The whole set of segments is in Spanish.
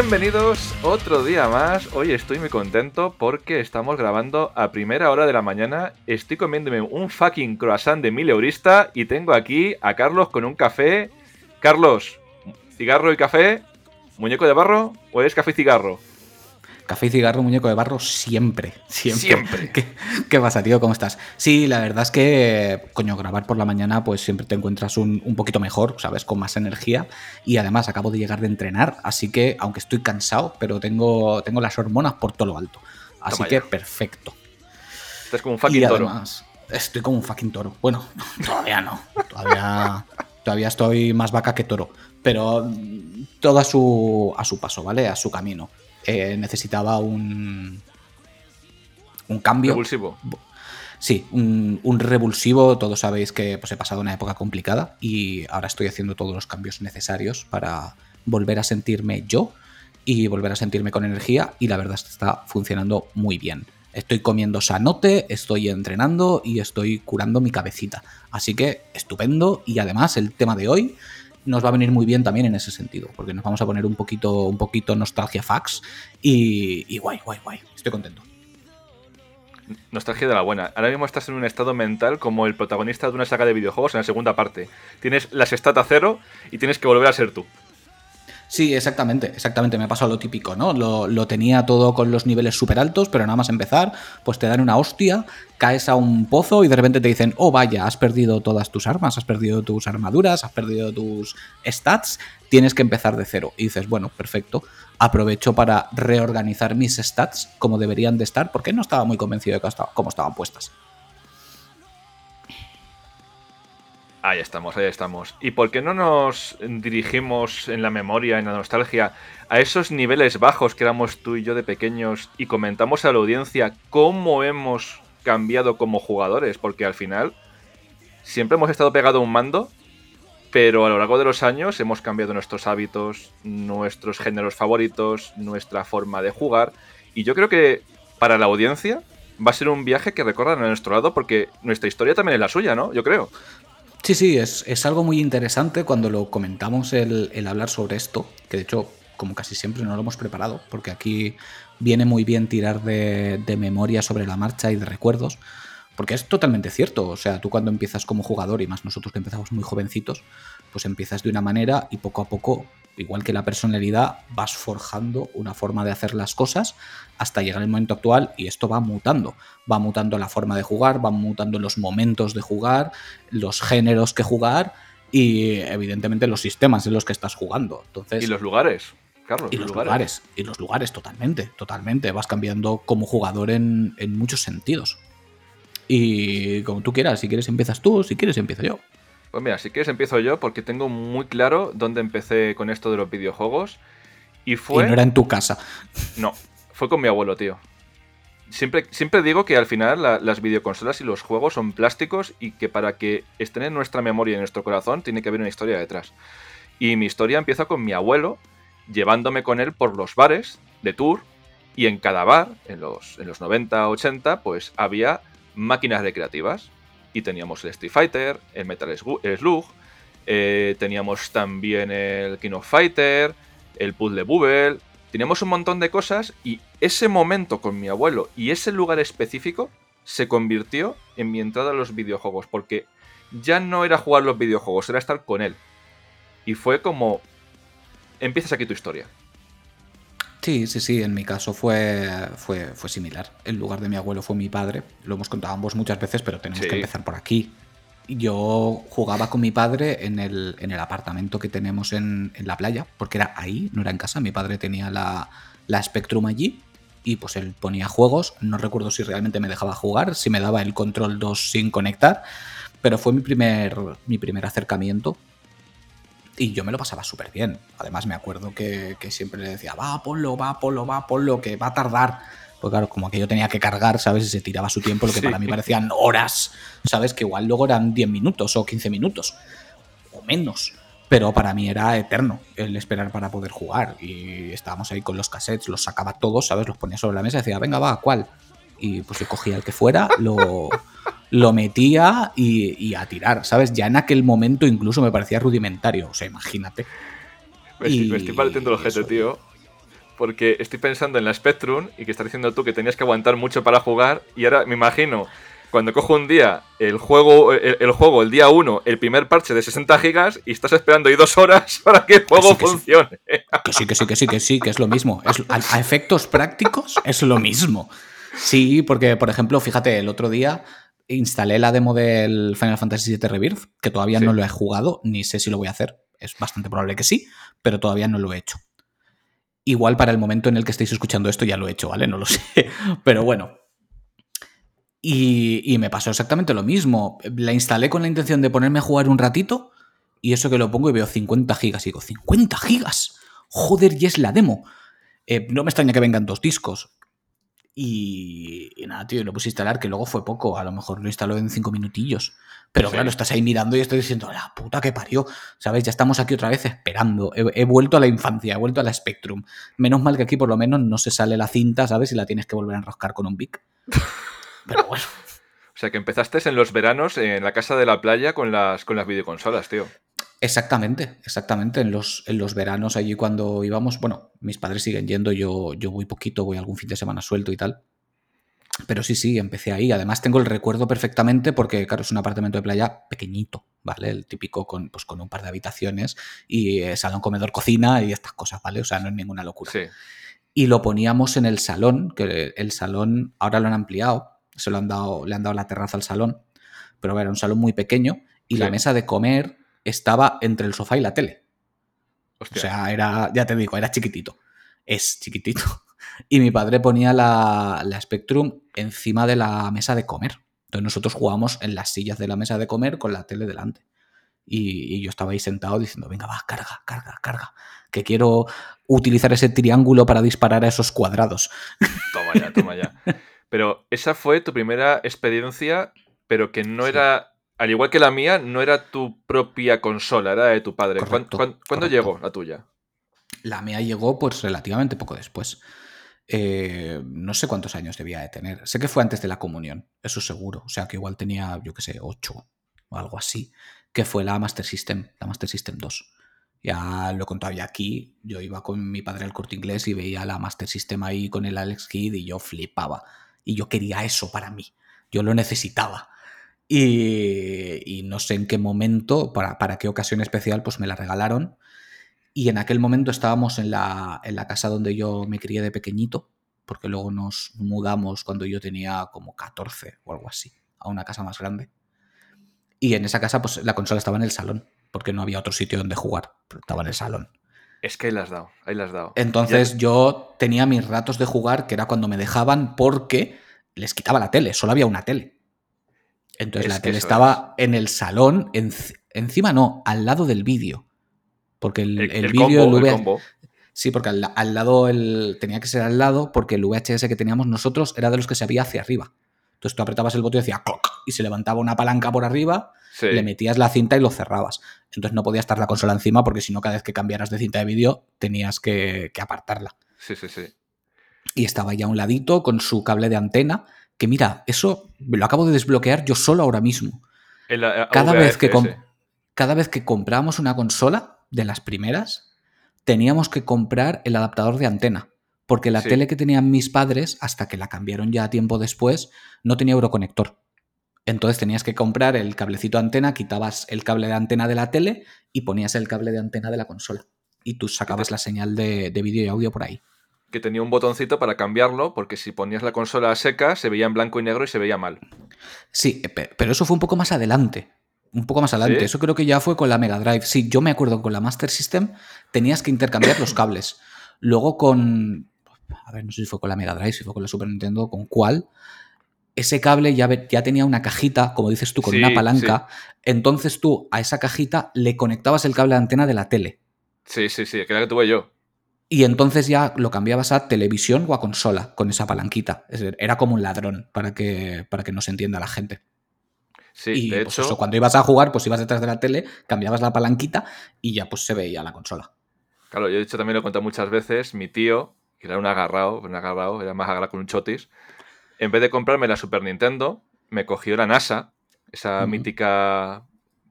Bienvenidos otro día más. Hoy estoy muy contento porque estamos grabando a primera hora de la mañana. Estoy comiéndome un fucking croissant de mil eurista y tengo aquí a Carlos con un café. Carlos, cigarro y café, muñeco de barro o es café y cigarro? Café y cigarro, muñeco de barro, siempre. Siempre. Siempre. ¿Qué, qué pasa, tío? ¿Cómo estás? Sí, la verdad es que, coño, grabar por la mañana, pues siempre te encuentras un, un poquito mejor, ¿sabes? Con más energía. Y además acabo de llegar de entrenar, así que, aunque estoy cansado, pero tengo, tengo las hormonas por todo lo alto. Así Toma que, ya. perfecto. Estás como un fucking y toro. estoy como un fucking toro. Bueno, todavía no. Todavía, todavía estoy más vaca que toro. Pero todo a su, a su paso, ¿vale? A su camino. Eh, necesitaba un. Un cambio. Revulsivo. Sí, un, un revulsivo. Todos sabéis que pues, he pasado una época complicada y ahora estoy haciendo todos los cambios necesarios para volver a sentirme yo y volver a sentirme con energía. Y la verdad es que está funcionando muy bien. Estoy comiendo sanote, estoy entrenando y estoy curando mi cabecita. Así que estupendo. Y además, el tema de hoy nos va a venir muy bien también en ese sentido, porque nos vamos a poner un poquito, un poquito nostalgia fax y, y guay, guay, guay. Estoy contento. Nostalgia de la buena. Ahora mismo estás en un estado mental como el protagonista de una saga de videojuegos en la segunda parte. Tienes las stats a cero y tienes que volver a ser tú. Sí, exactamente, exactamente. Me ha pasado lo típico, ¿no? Lo, tenía todo con los niveles súper altos, pero nada más empezar, pues te dan una hostia, caes a un pozo y de repente te dicen, oh vaya, has perdido todas tus armas, has perdido tus armaduras, has perdido tus stats, tienes que empezar de cero. Y dices, bueno, perfecto, aprovecho para reorganizar mis stats como deberían de estar, porque no estaba muy convencido de cómo estaban puestas. Ahí estamos, ahí estamos. ¿Y por qué no nos dirigimos en la memoria, en la nostalgia, a esos niveles bajos que éramos tú y yo de pequeños y comentamos a la audiencia cómo hemos cambiado como jugadores? Porque al final siempre hemos estado pegado a un mando, pero a lo largo de los años hemos cambiado nuestros hábitos, nuestros géneros favoritos, nuestra forma de jugar. Y yo creo que para la audiencia va a ser un viaje que recorran a nuestro lado porque nuestra historia también es la suya, ¿no? Yo creo. Sí, sí, es, es algo muy interesante cuando lo comentamos el, el hablar sobre esto, que de hecho, como casi siempre, no lo hemos preparado, porque aquí viene muy bien tirar de, de memoria sobre la marcha y de recuerdos, porque es totalmente cierto, o sea, tú cuando empiezas como jugador, y más nosotros que empezamos muy jovencitos, pues empiezas de una manera y poco a poco, igual que la personalidad, vas forjando una forma de hacer las cosas hasta llegar el momento actual y esto va mutando. Va mutando la forma de jugar, va mutando los momentos de jugar, los géneros que jugar y evidentemente los sistemas en los que estás jugando. Entonces, Y los lugares, Carlos. y los lugares. y los lugares, totalmente, totalmente. Vas cambiando como jugador en, en muchos sentidos. Y como tú quieras, si quieres empiezas tú, si quieres empiezo yo. Pues mira, si quieres empiezo yo porque tengo muy claro dónde empecé con esto de los videojuegos. Y fue... Y no era en tu casa. No, fue con mi abuelo, tío. Siempre, siempre digo que al final la- las videoconsolas y los juegos son plásticos y que para que estén en nuestra memoria y en nuestro corazón tiene que haber una historia detrás. Y mi historia empieza con mi abuelo llevándome con él por los bares de tour y en cada bar, en los, en los 90, 80, pues había máquinas recreativas. Y teníamos el Street Fighter, el Metal Slug, eh, teníamos también el King of Fighter, el Puzzle Bubble, teníamos un montón de cosas y ese momento con mi abuelo y ese lugar específico se convirtió en mi entrada a los videojuegos, porque ya no era jugar los videojuegos, era estar con él. Y fue como, empiezas aquí tu historia. Sí, sí, sí, en mi caso fue, fue, fue similar. El lugar de mi abuelo fue mi padre. Lo hemos contado ambos muchas veces, pero tenemos Sí. que empezar por aquí. Yo jugaba con mi padre en el, en el apartamento que tenemos en, en la playa, porque era ahí, no era en casa. Mi padre tenía la, la Spectrum allí y pues él ponía juegos. No recuerdo si realmente me dejaba jugar, si me daba el control 2 sin conectar, pero fue mi primer, mi primer acercamiento y yo me lo pasaba súper bien. Además, me acuerdo que, que siempre le decía, va, ponlo, va, ponlo, va, ponlo, que va a tardar. Pues claro, como que yo tenía que cargar, ¿sabes? Y se tiraba su tiempo, lo que Sí. para mí parecían horas, ¿sabes? Que igual luego eran 10 minutos o 15 minutos, o menos. Pero para mí era eterno el esperar para poder jugar. Y estábamos ahí con los cassettes, los sacaba todos, ¿sabes? Los ponía sobre la mesa y decía, venga, va, ¿cuál? Y pues yo cogía el que fuera, lo, lo metía y, y a tirar, ¿sabes? Ya en aquel momento incluso me parecía rudimentario, o sea, imagínate. Me, estoy- Y me estoy partiendo el ojete, eso. tío. porque estoy pensando en la Spectrum y que estás diciendo tú que tenías que aguantar mucho para jugar y ahora me imagino cuando cojo un día el juego, el, juego, el día 1, el primer parche de 60 gigas y estás esperando ahí dos horas para que el juego funcione. Que sí, que sí, que sí, que sí, que es lo mismo. a, efectos prácticos es lo mismo. Sí, porque, por ejemplo, fíjate, el otro día instalé la demo del Final Fantasy VII Rebirth, que todavía no lo he jugado, ni sé si lo voy a hacer. Es bastante probable que sí, pero todavía no lo he hecho. Igual para el momento en el que estéis escuchando esto ya lo he hecho, ¿vale? No lo sé. Pero bueno, y, me pasó exactamente lo mismo. La instalé con la intención de ponerme a jugar un ratito y eso que lo pongo y veo 50 gigas. Y digo, ¿50 gigas? Joder, y es la demo. Eh, no me extraña que vengan dos discos. Y, nada, tío, lo puse a instalar, que luego fue poco. A lo mejor lo instaló en 5 minutillos. Pero claro, estás ahí mirando y estoy diciendo, la puta que parió. ¿Sabes? Ya estamos aquí otra vez esperando. He, he, vuelto a la infancia, he vuelto a la Spectrum. Menos mal que aquí por lo menos no se sale la cinta, ¿sabes? Y la tienes que volver a enroscar con un Bic. Pero bueno. O sea, que empezaste en los veranos en la casa de la playa con las, con las videoconsolas, tío. Exactamente, exactamente. En los, en los veranos allí cuando íbamos, bueno, mis padres siguen yendo, yo, yo voy poquito, voy algún fin de semana suelto y tal. Pero sí, sí, empecé ahí. Además tengo el recuerdo perfectamente porque, claro, es un apartamento de playa pequeñito, ¿vale? El típico con, pues, con un par de habitaciones y eh, salón, comedor, cocina y estas cosas, ¿vale? O sea, no es ninguna locura. Sí. Y lo poníamos en el salón, que el salón ahora lo han ampliado, se lo han dado, le han dado la terraza al salón, pero era un salón muy pequeño y la mesa de comer estaba entre el sofá y la tele. O sea, era, ya te digo, era chiquitito. Es chiquitito. Y mi padre ponía la, la Spectrum encima de la mesa de comer. Entonces nosotros jugábamos en las sillas de la mesa de comer con la tele delante. Y, y, yo estaba ahí sentado diciendo, venga, va, carga, carga, carga. Que quiero utilizar ese triángulo para disparar a esos cuadrados. Toma ya, toma ya. Pero esa fue tu primera experiencia, pero que no era, al igual que la mía, no era tu propia consola, era de tu padre. ¿Cuándo, llegó la tuya? La mía llegó pues relativamente poco después. Eh, no sé cuántos años debía de tener. Sé que fue antes de la comunión, eso seguro. O sea que igual tenía, yo qué sé, ocho o algo así. Que fue la Master System, la Master System 2. Ya lo he contado ya aquí. Yo iba con mi padre al corte inglés y veía la Master System ahí con el Alex Kidd y yo flipaba y yo quería eso para mí, yo lo necesitaba. Y, no sé en qué momento, para, para, qué ocasión especial, pues me la regalaron. Y en aquel momento estábamos en la, en la casa donde yo me crié de pequeñito, porque luego nos mudamos cuando yo tenía como 14 o algo así, a una casa más grande. Y en esa casa, pues la consola estaba en el salón, porque no había otro sitio donde jugar, estaba en el salón. Es que ahí las dado, ahí las dado. Entonces yo tenía mis ratos de jugar, que era cuando me dejaban, porque les quitaba la tele, solo había una tele. Entonces la tele estaba en el salón, encima no, al lado del vídeo. Porque el, el, vídeo, el, Sí, porque al, lado, el, tenía que ser al lado, porque el VHS que teníamos nosotros era de los que se veía hacia arriba. Entonces tú apretabas el botón y decía ¡cloc! y se levantaba una palanca por arriba le metías la cinta y lo cerrabas. Entonces no podía estar la consola encima porque si no, cada vez que cambiaras de cinta de vídeo tenías que, apartarla. Sí, sí, sí. Y estaba ya a un ladito con su cable de antena. Que mira, eso lo acabo de desbloquear yo solo ahora mismo. cada, vez que cada vez que comprábamos una consola, de las primeras, teníamos que comprar el adaptador de antena. Porque la tele que tenían mis padres, hasta que la cambiaron ya tiempo después, no tenía euroconector. Entonces tenías que comprar el cablecito antena, quitabas el cable de antena de la tele y ponías el cable de antena de la consola. Y tú sacabas la señal de, vídeo y audio por ahí. Que tenía un botoncito para cambiarlo, porque si ponías la consola seca se veía en blanco y negro y se veía mal. Sí, pero eso fue un poco más adelante. Un poco más adelante. Eso creo que ya fue con la Mega Drive. Sí, yo me acuerdo con la Master System tenías que intercambiar los cables. Luego con. A ver, no sé si fue con la Mega Drive, si fue con la Super Nintendo, con cuál ese cable ya, ya, tenía una cajita, como dices tú, con una palanca. Entonces tú a esa cajita le conectabas el cable de antena de la tele. Sí, sí, sí, que era que tuve yo. Y entonces ya lo cambiabas a televisión o a consola con esa palanquita. Es decir, era como un ladrón para que, para que no se entienda la gente. Sí, y de pues hecho. cuando ibas a jugar, pues ibas detrás de la tele, cambiabas la palanquita y ya pues se veía la consola. Claro, yo de hecho también lo he contado muchas veces. Mi tío, que era un agarrado, un agarrado, era más agarrado con un chotis en vez de comprarme la Super Nintendo, me cogió la NASA, esa mítica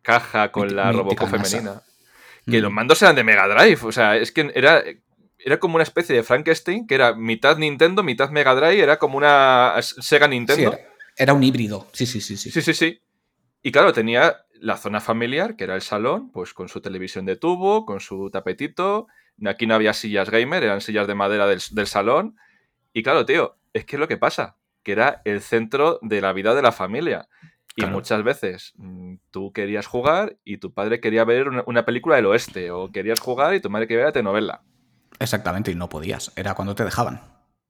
caja con la Robocop femenina. Que los mandos eran de Mega Drive. O sea, es que era. Era como una especie de Frankenstein, que era mitad Nintendo, mitad Mega Drive, era como una Sega Nintendo. era, era, un híbrido, sí, sí, sí, sí. Sí, sí, sí. Y claro, tenía la zona familiar, que era el salón, pues con su televisión de tubo, con su tapetito. Aquí no había sillas gamer, eran sillas de madera del, del salón. Y claro, tío, es que es lo que pasa, que era el centro de la vida de la familia. Y Claro. muchas veces mm, tú querías jugar y tu padre quería ver una, una película del oeste, o querías jugar y tu madre quería ver la telenovela. Exactamente, y no podías, era cuando te dejaban.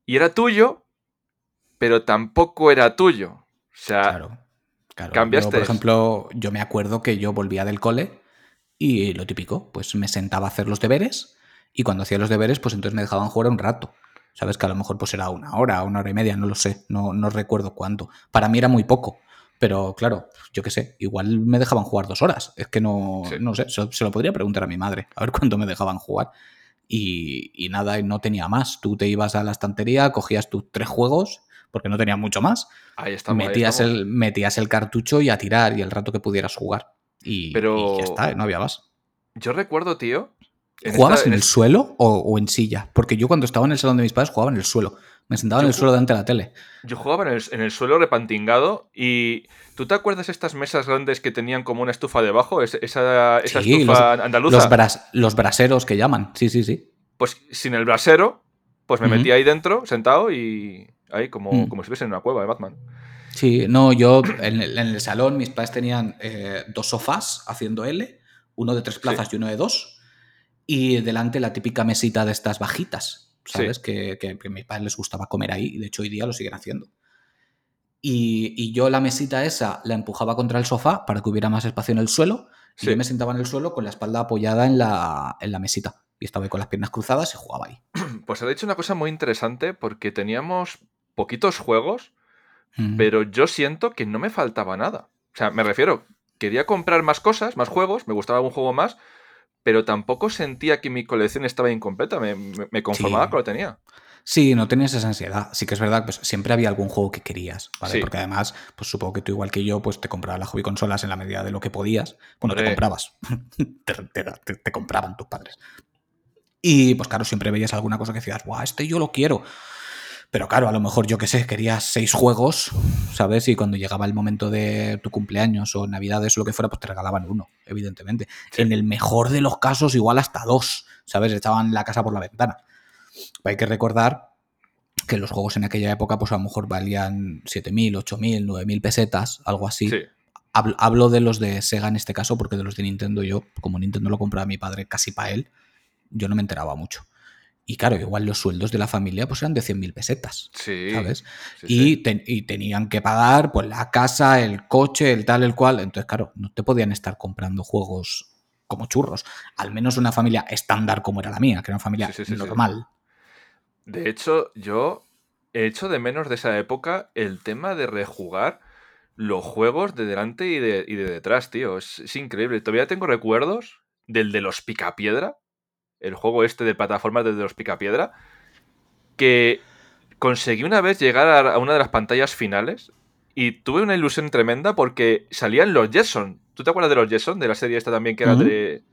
Y era tuyo, pero tampoco era tuyo. O sea, Claro. claro. cambiaste Yo, por ejemplo, yo me acuerdo que yo volvía del cole y lo típico, pues me sentaba a hacer los deberes y cuando hacía los deberes, pues entonces me dejaban jugar un rato. Sabes que a lo mejor pues era una hora, una hora y media, no lo sé, no, no recuerdo cuánto. Para mí era muy poco, pero claro, yo qué sé, igual me dejaban jugar dos horas. Es que no, Sí. no sé, se, se lo podría preguntar a mi madre, a ver cuándo me dejaban jugar. Y, y nada, no tenía más. Tú te ibas a la estantería, cogías tus tres juegos, porque no tenía mucho más, ahí estamos. metías, el, metías el cartucho y a tirar y el rato que pudieras jugar. Y, Pero- y ya está, no había más. Yo recuerdo, tío. en ¿Jugabas esta- en en el suelo o, o en silla? Porque yo cuando estaba en el salón de mis padres jugaba en el suelo. Me sentaba en Yo el suelo delante de la tele. Yo jugaba en el, en el suelo repantingado y ¿tú te acuerdas estas mesas grandes que tenían como una estufa debajo? Es- esa esa Sí, estufa andaluza. Los, bras- los braseros que llaman. Sí, sí, sí. Pues sin el brasero, pues me Ujú. metí ahí dentro, sentado y ahí como, Mm. como si estuviese en una cueva de Batman. Sí, no, yo en el, en el salón mis padres tenían eh, dos sofás haciendo L, uno de tres plazas y uno de dos, y delante la típica mesita de estas bajitas, Sí. ¿sabes? Que, que, que a mis padres les gustaba comer ahí, y de hecho hoy día lo siguen haciendo. Y, y yo la mesita esa la empujaba contra el sofá para que hubiera más espacio en el suelo, y yo me sentaba en el suelo con la espalda apoyada en la, en la mesita. Y estaba ahí con las piernas cruzadas y jugaba ahí. Pues ha dicho una cosa muy interesante porque teníamos poquitos juegos, Mm. pero yo siento que no me faltaba nada. O sea, me refiero, quería comprar más cosas, más juegos, me gustaba algún juego más, pero tampoco sentía que mi colección estaba incompleta, me, conformaba Sí. con lo que tenía. Sí, no tenías esa ansiedad. Sí que es verdad, pues siempre había algún juego que querías, ¿vale? Sí. Porque además, pues supongo que tú igual que yo, pues te comprabas las hobby consolas en la medida de lo que podías. Bueno, te comprabas. te, te- te- te compraban tus padres. Y pues claro, siempre veías alguna cosa que decías, ¡guau, este yo lo quiero! Pero claro, a lo mejor yo qué sé, querías seis juegos, ¿sabes? Y cuando llegaba el momento de tu cumpleaños o navidades o lo que fuera, pues te regalaban uno, evidentemente. Sí. En el mejor de los casos, igual hasta dos, ¿sabes? Estaban la casa por la ventana. Hay que recordar que los juegos en aquella época, pues a lo mejor valían 7.000, 8.000, 9.000 pesetas, algo así. Sí. Hablo, hablo de los de Sega en este caso, porque de los de Nintendo yo, como Nintendo lo compraba mi padre casi para él, yo no me enteraba mucho. Y claro, igual los sueldos de la familia pues eran de 100.000 pesetas, Sí. ¿sabes? sí, y, sí. ten- y tenían que pagar pues la casa, el coche, el tal, el cual. Entonces, claro, no te podían estar comprando juegos como churros. Al menos una familia estándar como era la mía, que era una familia normal. De hecho, yo he hecho de menos de esa época el tema de rejugar los juegos de delante y de, y de detrás, tío. Es, es increíble. Todavía tengo recuerdos del de los Picapiedra, el juego este de plataformas de los Picapiedra, que conseguí una vez llegar a, una de las pantallas finales y tuve una ilusión tremenda porque salían los Jetson. ¿Tú te acuerdas de los Jetson? De la serie esta también que era de...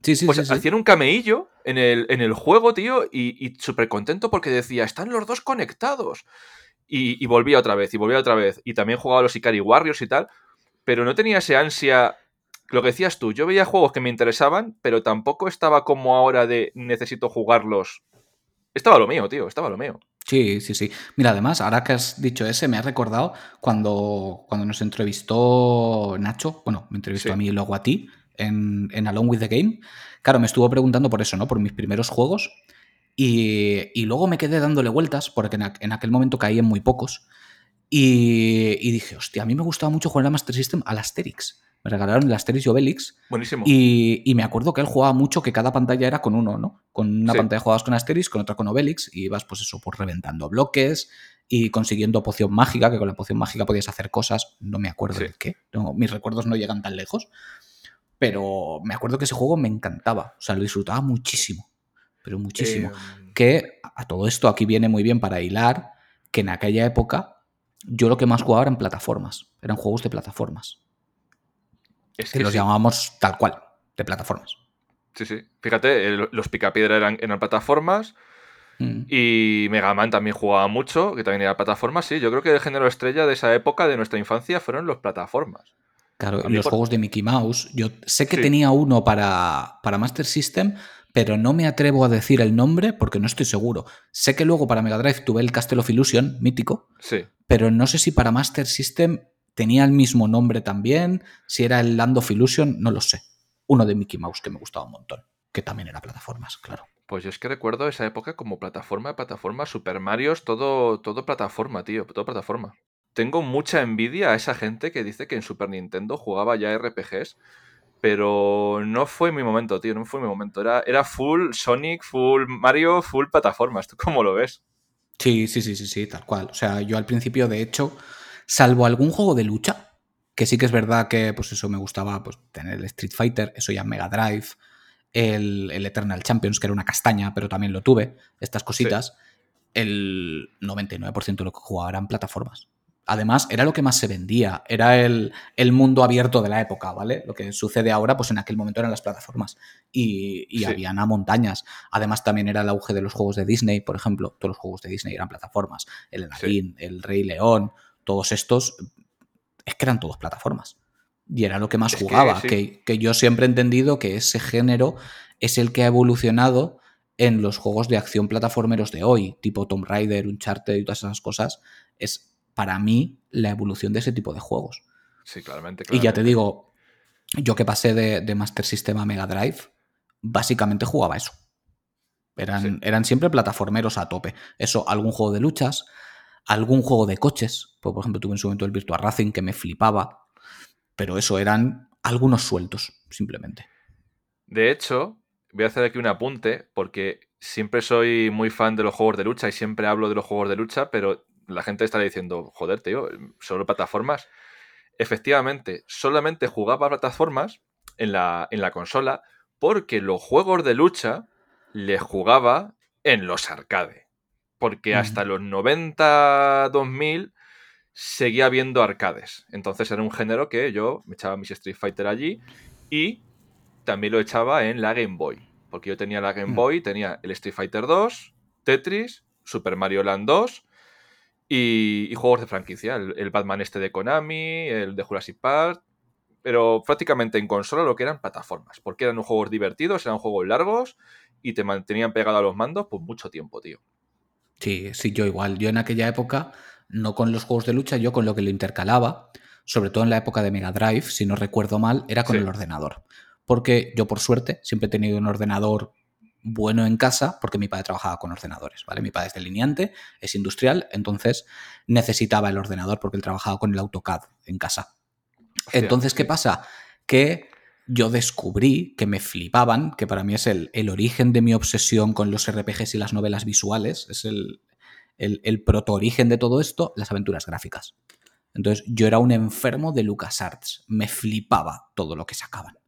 Sí, sí, Pues sí. hacían un cameillo en el, en el juego, tío, y, y súper contento porque decía, están los dos conectados. Y, y volvía otra vez, y volvía otra vez. Y también jugaba a los Ikari Warriors y tal, pero no tenía ese ansia. Lo que decías tú, yo veía juegos que me interesaban, pero tampoco estaba como ahora de necesito jugarlos. Estaba lo mío, tío, estaba lo mío. Sí, sí, sí. Mira, además, ahora que has dicho ese, me ha recordado cuando, cuando nos entrevistó Nacho, bueno, me entrevistó Sí. a mí y luego a ti en, en Along with the Game. Claro, me estuvo preguntando por eso, ¿no? Por mis primeros juegos. Y, y luego me quedé dándole vueltas, porque en aquel momento caí en muy pocos. Y, y dije, hostia, a mí me gustaba mucho jugar a Master System al Asterix. Me regalaron el Asterix y Obelix. Buenísimo. Y, y me acuerdo que él jugaba mucho que cada pantalla era con uno, ¿no? Con una Sí. pantalla jugabas con Asterix, con otra con Obelix, y ibas, pues eso, pues reventando bloques y consiguiendo poción mágica, que con la poción mágica podías hacer cosas, no me acuerdo Sí. de qué, no, mis recuerdos no llegan tan lejos, pero me acuerdo que ese juego me encantaba, o sea, lo disfrutaba muchísimo, pero muchísimo. Eh, Que a todo esto aquí viene muy bien para hilar que en aquella época yo lo que más jugaba eran plataformas, eran juegos de plataformas, es que que los sí. llamábamos tal cual, de plataformas. Sí, sí. Fíjate, el- los Picapiedra eran, eran plataformas Mm. y Mega Man también jugaba mucho, que también era plataformas. Sí, yo creo que el género estrella de esa época de nuestra infancia fueron los plataformas. Claro, los por- juegos de Mickey Mouse. Yo sé que Sí. tenía uno para, para Master System, pero no me atrevo a decir el nombre porque no estoy seguro. Sé que luego para Mega Drive tuve el Castle of Illusion, mítico, Sí. pero no sé si para Master System tenía el mismo nombre también, si era el Land of Illusion, no lo sé. Uno de Mickey Mouse que me gustaba un montón, que también era plataformas, claro. Pues yo es que recuerdo esa época como plataforma, plataforma, Super Mario, todo, todo plataforma, tío, todo plataforma. Tengo mucha envidia a esa gente que dice que en Super Nintendo jugaba ya RPGs, pero no fue mi momento, tío, no fue mi momento. Era, era full Sonic, full Mario, full plataformas. ¿Tú cómo lo ves? Sí, sí, sí, sí, sí, tal cual. O sea, yo al principio, de hecho, salvo algún juego de lucha, que sí que es verdad que, pues eso me gustaba, pues tener el Street Fighter, eso ya en Mega Drive, el, el Eternal Champions, que era una castaña, pero también lo tuve, estas cositas, el 99% de lo que jugaba eran plataformas. Además, era lo que más se vendía, era el, el mundo abierto de la época, ¿vale? Lo que sucede ahora, pues en aquel momento eran las plataformas. Y, y Sí. habían a montañas. Además, también era el auge de los juegos de Disney, por ejemplo. Todos los juegos de Disney eran plataformas. El Aladdin, el Rey León, todos estos, es que eran todos plataformas. Y era lo que más Es que jugaba. sí. Que, que yo siempre he entendido que ese género es el que ha evolucionado en los juegos de acción plataformeros de hoy, tipo Tomb Raider, Uncharted y todas esas cosas. Es para mí la evolución de ese tipo de juegos. Sí, claramente, Y ya te digo, yo que pasé de, de Master System a Mega Drive, básicamente jugaba eso. Eran, Sí. eran siempre plataformeros a tope. Eso, algún juego de luchas, algún juego de coches. Pues, por ejemplo, tuve en su momento el Virtua Racing que me flipaba. Pero eso eran algunos sueltos, simplemente. De hecho, voy a hacer aquí un apunte porque siempre soy muy fan de los juegos de lucha y siempre hablo de los juegos de lucha, pero la gente estará diciendo, joder, tío, solo plataformas. Efectivamente, solamente jugaba plataformas en la, en la consola porque los juegos de lucha les jugaba en los arcade. Porque hasta los 90, 2000 seguía habiendo arcades. Entonces era un género que yo me echaba mis Street Fighter allí y también lo echaba en la Game Boy. Porque yo tenía la Game Mm. Boy, tenía el Street Fighter 2, Tetris, Super Mario Land 2 y, y juegos de franquicia. El, el Batman este de Konami, el de Jurassic Park. Pero prácticamente en consola lo que eran plataformas. Porque eran juegos divertidos, eran juegos largos y te mantenían pegado a los mandos por mucho tiempo, tío. Sí, sí, yo igual. Yo en aquella época, no con los juegos de lucha, yo con lo que lo intercalaba, sobre todo en la época de Mega Drive, si no recuerdo mal, era con Sí. el ordenador. Porque yo, por suerte, siempre he tenido un ordenador bueno en casa, porque mi padre trabajaba con ordenadores, ¿vale? Mi padre es delineante, es industrial, entonces necesitaba el ordenador porque él trabajaba con el AutoCAD en casa. Hostia, Entonces, ¿qué sí. pasa? Que yo descubrí que me flipaban, que para mí es el, el origen de mi obsesión con los RPGs y las novelas visuales, es el, el, proto-origen de todo esto, las aventuras gráficas. Entonces, yo era un enfermo de LucasArts, me flipaba todo lo que sacaban.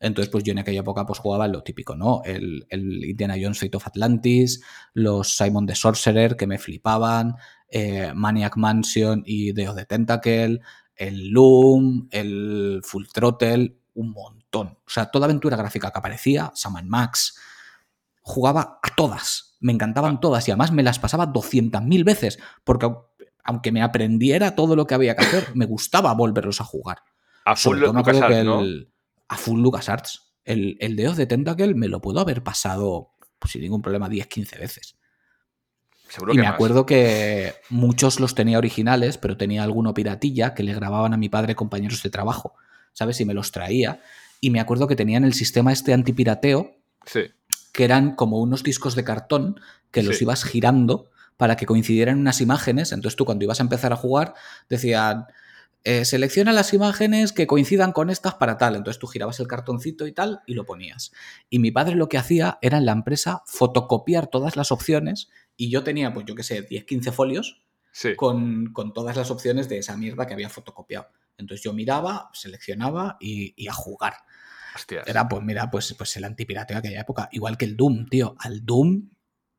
Entonces, pues yo en aquella época pues jugaba lo típico, ¿no? El, el Indiana Jones Fate of Atlantis, los Simon the Sorcerer que me flipaban, eh, Maniac Mansion y of the Tentacle, el Loom, el Full Throttle, un montón. O sea, toda aventura gráfica que aparecía, Sam Max, jugaba a todas. Me encantaban todas y además me las pasaba 200.000 veces porque au- aunque me aprendiera todo lo que había que hacer, me gustaba volverlos a jugar. A full LucasArts, ¿no? el- a full LucasArts. El, el Deus de Tentacle me lo puedo haber pasado pues, sin ningún problema 10-15 veces. Seguro Y que me más. acuerdo que muchos los tenía originales, pero tenía alguno piratilla que le grababan a mi padre compañeros de trabajo, ¿sabes? Y me los traía. Y me acuerdo que tenían el sistema este antipirateo, Sí, que eran como unos discos de cartón que los Sí. ibas girando para que coincidieran unas imágenes. Entonces tú cuando ibas a empezar a jugar decían, eh, selecciona las imágenes que coincidan con estas para tal. Entonces tú girabas el cartoncito y tal y lo ponías. Y mi padre lo que hacía era en la empresa fotocopiar todas las opciones y yo tenía, pues yo qué sé, 10, 15 folios sí. con, con todas las opciones de esa mierda que había fotocopiado. Entonces yo miraba, seleccionaba y, y a jugar. Hostias. Era, pues mira, pues, pues el antipirateo de aquella época. Igual que el Doom, tío. Al Doom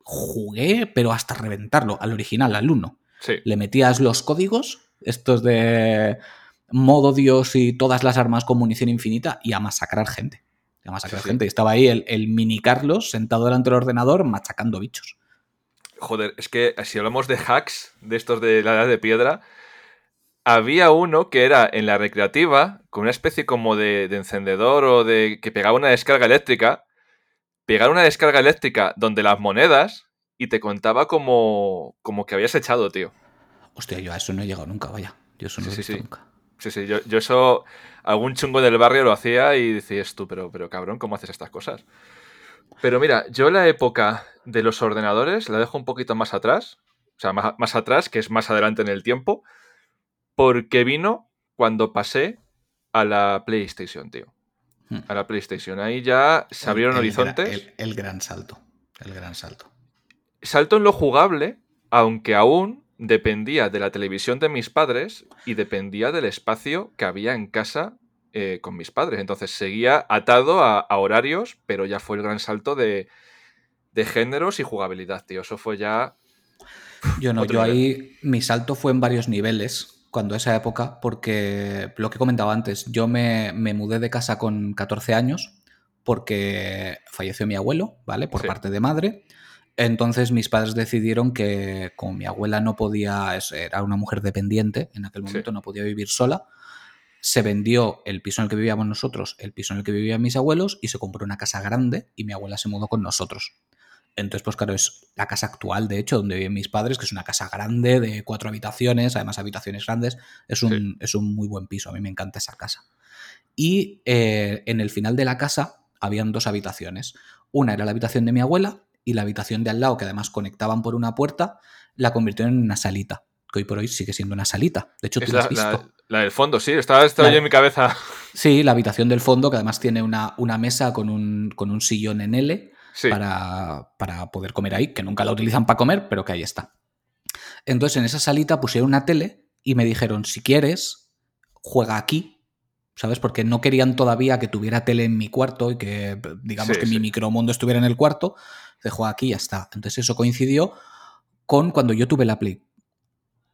jugué, pero hasta reventarlo. Al original, al 1. Sí. Le metías los códigos, estos de modo Dios y todas las armas con munición infinita, y a masacrar gente. Además, aquella gente. Y estaba ahí el, el mini Carlos sentado delante del ordenador machacando bichos. Joder, es que si hablamos de hacks, de estos de la edad de piedra, había uno que era en la recreativa, con una especie como de, de encendedor o de que pegaba una descarga eléctrica, pegar una descarga eléctrica donde las monedas y te contaba como, como que habías echado, tío. Hostia, yo a eso no he llegado nunca, vaya. Yo eso no Sí, he sí. nunca. Sí, sí, yo, yo eso, algún chungo del barrio lo hacía y decías tú, pero, pero cabrón, ¿cómo haces estas cosas? Pero mira, yo la época de los ordenadores la dejo un poquito más atrás, o sea, más, más atrás, que es más adelante en el tiempo, porque vino cuando pasé a la PlayStation, tío. Hmm. A la PlayStation. Ahí ya se abrieron El- el gra- horizontes. El, el gran salto. El gran salto. Salto en lo jugable, aunque aún dependía de la televisión de mis padres y dependía del espacio que había en casa eh, con mis padres. Entonces seguía atado a, a horarios, pero ya fue el gran salto de, de géneros y jugabilidad, tío. Eso fue ya. Yo no, Otro yo ahí mi salto fue en varios niveles cuando esa época, porque lo que comentaba antes, yo me, me mudé de casa con 14 años porque falleció mi abuelo, ¿vale? Por Sí. parte de madre. Entonces mis padres decidieron que como mi abuela no podía, era una mujer dependiente, en aquel Sí. momento no podía vivir sola, se vendió el piso en el que vivíamos nosotros, el piso en el que vivían mis abuelos y se compró una casa grande y mi abuela se mudó con nosotros. Entonces, pues claro, es la casa actual, de hecho, donde viven mis padres, que es una casa grande de cuatro habitaciones, además habitaciones grandes. Es un, es un muy buen piso, a mí me encanta esa casa. Y eh, en el final de la casa habían dos habitaciones. Una era la habitación de mi abuela y la habitación de al lado, que además conectaban por una puerta, la convirtieron en una salita, que hoy por hoy sigue siendo una salita. De hecho, tú la la, has visto. la- la del fondo, sí. Estaba, estaba La- yo en mi cabeza. Sí, la habitación del fondo, que además tiene una, una mesa con un, con un sillón en L Sí. para, para poder comer ahí, que nunca la utilizan para comer, pero que ahí está. Entonces en esa salita pusieron una tele y me dijeron, si quieres, juega aquí, ¿sabes? Porque no querían todavía que tuviera tele en mi cuarto y que, digamos, Sí, que mi micromundo estuviera en el cuarto. De juega aquí y ya está. Entonces eso coincidió con cuando yo tuve la Play.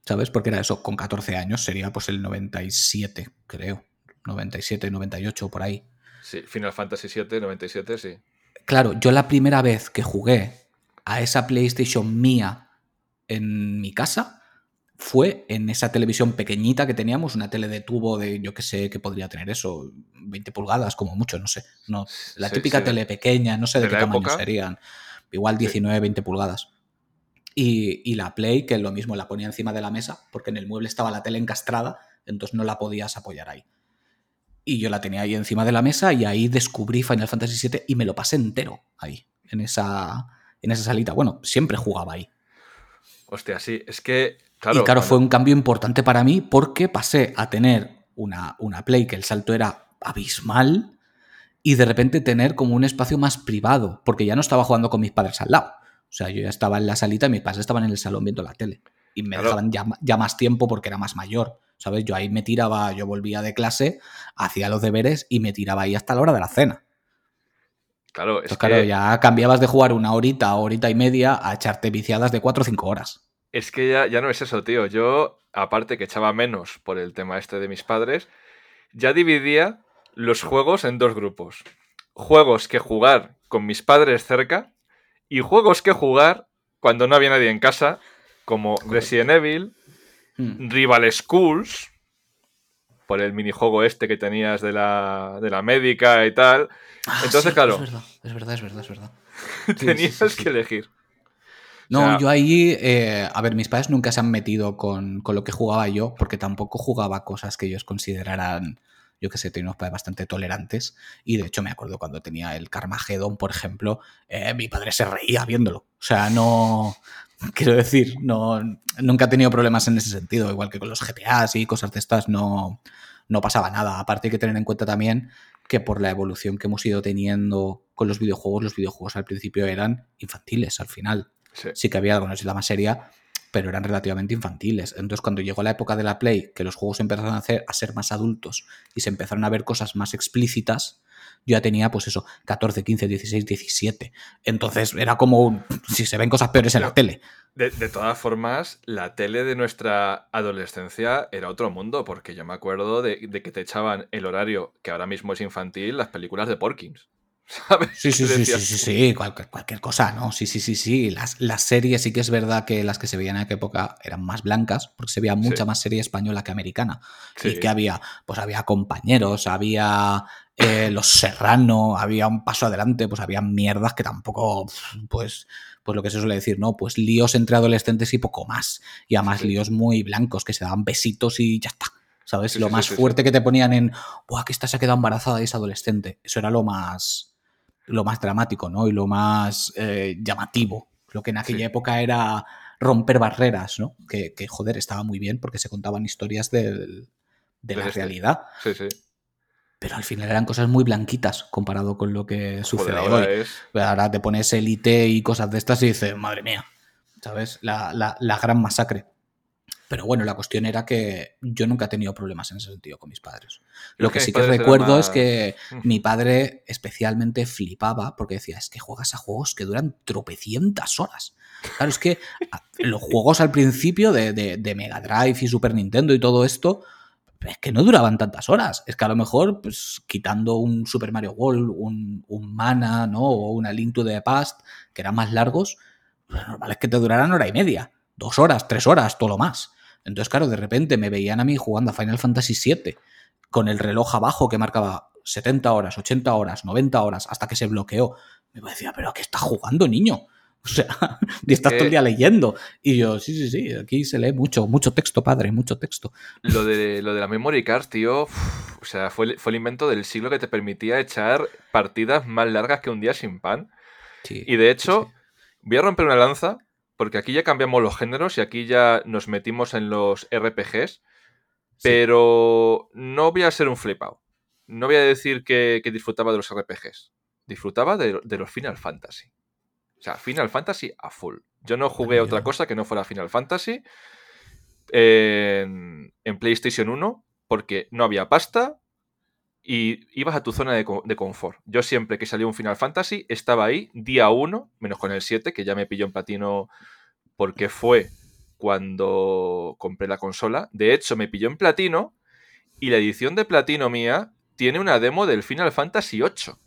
¿Sabes? Porque era eso, con 14 años, sería pues el 97, creo. 97, 98, por ahí. Sí, Final Fantasy VII, 97, sí. Claro, yo la primera vez que jugué a esa PlayStation mía en mi casa fue en esa televisión pequeñita que teníamos, una tele de tubo de, yo qué sé, que podría tener eso, 20 pulgadas como mucho, no sé. No, la Sí, típica sí. tele pequeña, no sé de, De qué tamaño época. serían. Igual 19, 20 pulgadas. Y, y la Play, que lo mismo la ponía encima de la mesa, porque en el mueble estaba la tele encastrada, entonces no la podías apoyar ahí. Y yo la tenía ahí encima de la mesa y ahí descubrí Final Fantasy VII y me lo pasé entero ahí, en esa, en esa salita. Bueno, siempre jugaba ahí. Hostia, sí. Es que. Claro, y claro, fue un cambio importante para mí porque pasé a tener una, una Play que el salto era abismal y de repente tener como un espacio más privado, porque ya no estaba jugando con mis padres al lado. O sea, yo ya estaba en la salita y mis padres estaban en el salón viendo la tele. Y me Claro. dejaban ya, ya más tiempo porque era más mayor. ¿Sabes? Yo ahí me tiraba, yo volvía de clase, hacía los deberes y me tiraba ahí hasta la hora de la cena. Claro, es Entonces, claro, que, ya cambiabas de jugar una horita, horita y media a echarte viciadas de 4 o 5 horas. es que ya, ya no es eso, tío. Yo, aparte que echaba menos por el tema este de mis padres, ya dividía los juegos en dos grupos. Juegos que jugar con mis padres cerca y juegos que jugar cuando no había nadie en casa, como Resident Evil, Mm. Rival Schools, por el minijuego este que tenías de la, de la médica y tal. Ah, Entonces, sí, claro. Es verdad, es verdad, es verdad, es verdad. Tenías sí. que elegir. No, O sea- yo ahí, eh, a ver, mis padres nunca se han metido con, con lo que jugaba yo, porque tampoco jugaba cosas que ellos consideraran, yo que sé, tenía unos padres bastante tolerantes. Y de hecho me acuerdo cuando tenía el Carmageddon, por ejemplo, eh, mi padre se reía viéndolo. O sea, no, quiero decir, no, nunca he tenido problemas en ese sentido, igual que con los GTAs y cosas de estas, no, no pasaba nada. Aparte hay que tener en cuenta también que por la evolución que hemos ido teniendo con los videojuegos, los videojuegos al principio eran infantiles, al final Sí. sí que había alguna isla más seria, pero eran relativamente infantiles. Entonces, cuando llegó la época de la Play, que los juegos empezaron a, hacer, a ser más adultos y se empezaron a ver cosas más explícitas, yo ya tenía, pues eso, 14, 15, 16, 17. Entonces, era como un, si se ven cosas peores en la tele. De, de todas formas, la tele de nuestra adolescencia era otro mundo, porque yo me acuerdo de, de que te echaban el horario, que ahora mismo es infantil, las películas de Porkins. ¿sabes? Sí, sí, sí, sí, sí, sí, cualquier, cosa, ¿no? Sí, sí, sí, sí. Las, las, series sí que es verdad que las que se veían en aquella época eran más blancas, porque se veía mucha más serie española que americana. Y que había, pues había compañeros, había eh, Los Serrano, había un paso adelante, pues había mierdas que tampoco, pues, pues lo que se suele decir, ¿no? Pues líos entre adolescentes y poco más. Y además líos muy blancos, que se daban besitos y ya está. ¿Sabes? lo más fuerte que te ponían en, ¡buah, que esta se ha quedado embarazada y es adolescente! Eso era lo más, lo más dramático, ¿no? Y lo más eh, llamativo. Lo que en aquella época era romper barreras, ¿no? Que, joder, estaba muy bien porque se contaban historias de la realidad. Sí, sí pero al final eran cosas muy blanquitas comparado con lo que sucede ahora hoy. Ahora te pones elite y cosas de estas y dices, madre mía, ¿sabes? La, gran masacre. Pero bueno, la cuestión era que yo nunca he tenido problemas en ese sentido con mis padres. Lo que, sí que recuerdo es que mi padre especialmente flipaba porque decía, es que juegas a juegos que duran tropecientas horas. Claro, es que los juegos al principio de, de Mega Drive y Super Nintendo y todo esto, es que no duraban tantas horas. Es que a lo mejor, pues quitando un Super Mario World, un, Mana, ¿no? O una Link to the Past, que eran más largos, lo normal es que te duraran hora y media, dos horas, tres horas, todo lo más. Entonces, claro, de repente me veían a mí jugando a Final Fantasy VII con el reloj abajo que marcaba 70 horas, 80 horas, 90 horas, hasta que se bloqueó. Me decía, pero ¿a qué estás jugando, niño? O sea, y estás todo el día leyendo. Y yo, sí, sí, sí, aquí se lee mucho, mucho texto, padre, mucho texto. Lo de, lo de la memory card, tío, o sea, fue, fue el invento del siglo que te permitía echar partidas más largas que un día sin pan. y de hecho, voy a romper una lanza, porque aquí ya cambiamos los géneros y aquí ya nos metimos en los RPGs, pero no voy a ser un flipado. No voy a decir que, disfrutaba de los RPGs. Disfrutaba de los Final Fantasy. O sea, Final Fantasy a full. Yo no jugué otra cosa que no fuera Final Fantasy en, PlayStation 1 porque no había pasta y ibas a tu zona de, confort. Yo siempre que salía un Final Fantasy estaba ahí día 1, menos con el 7, que ya me pilló en platino porque fue cuando compré la consola. De hecho, me pilló en platino y la edición de platino mía tiene una demo del Final Fantasy 8.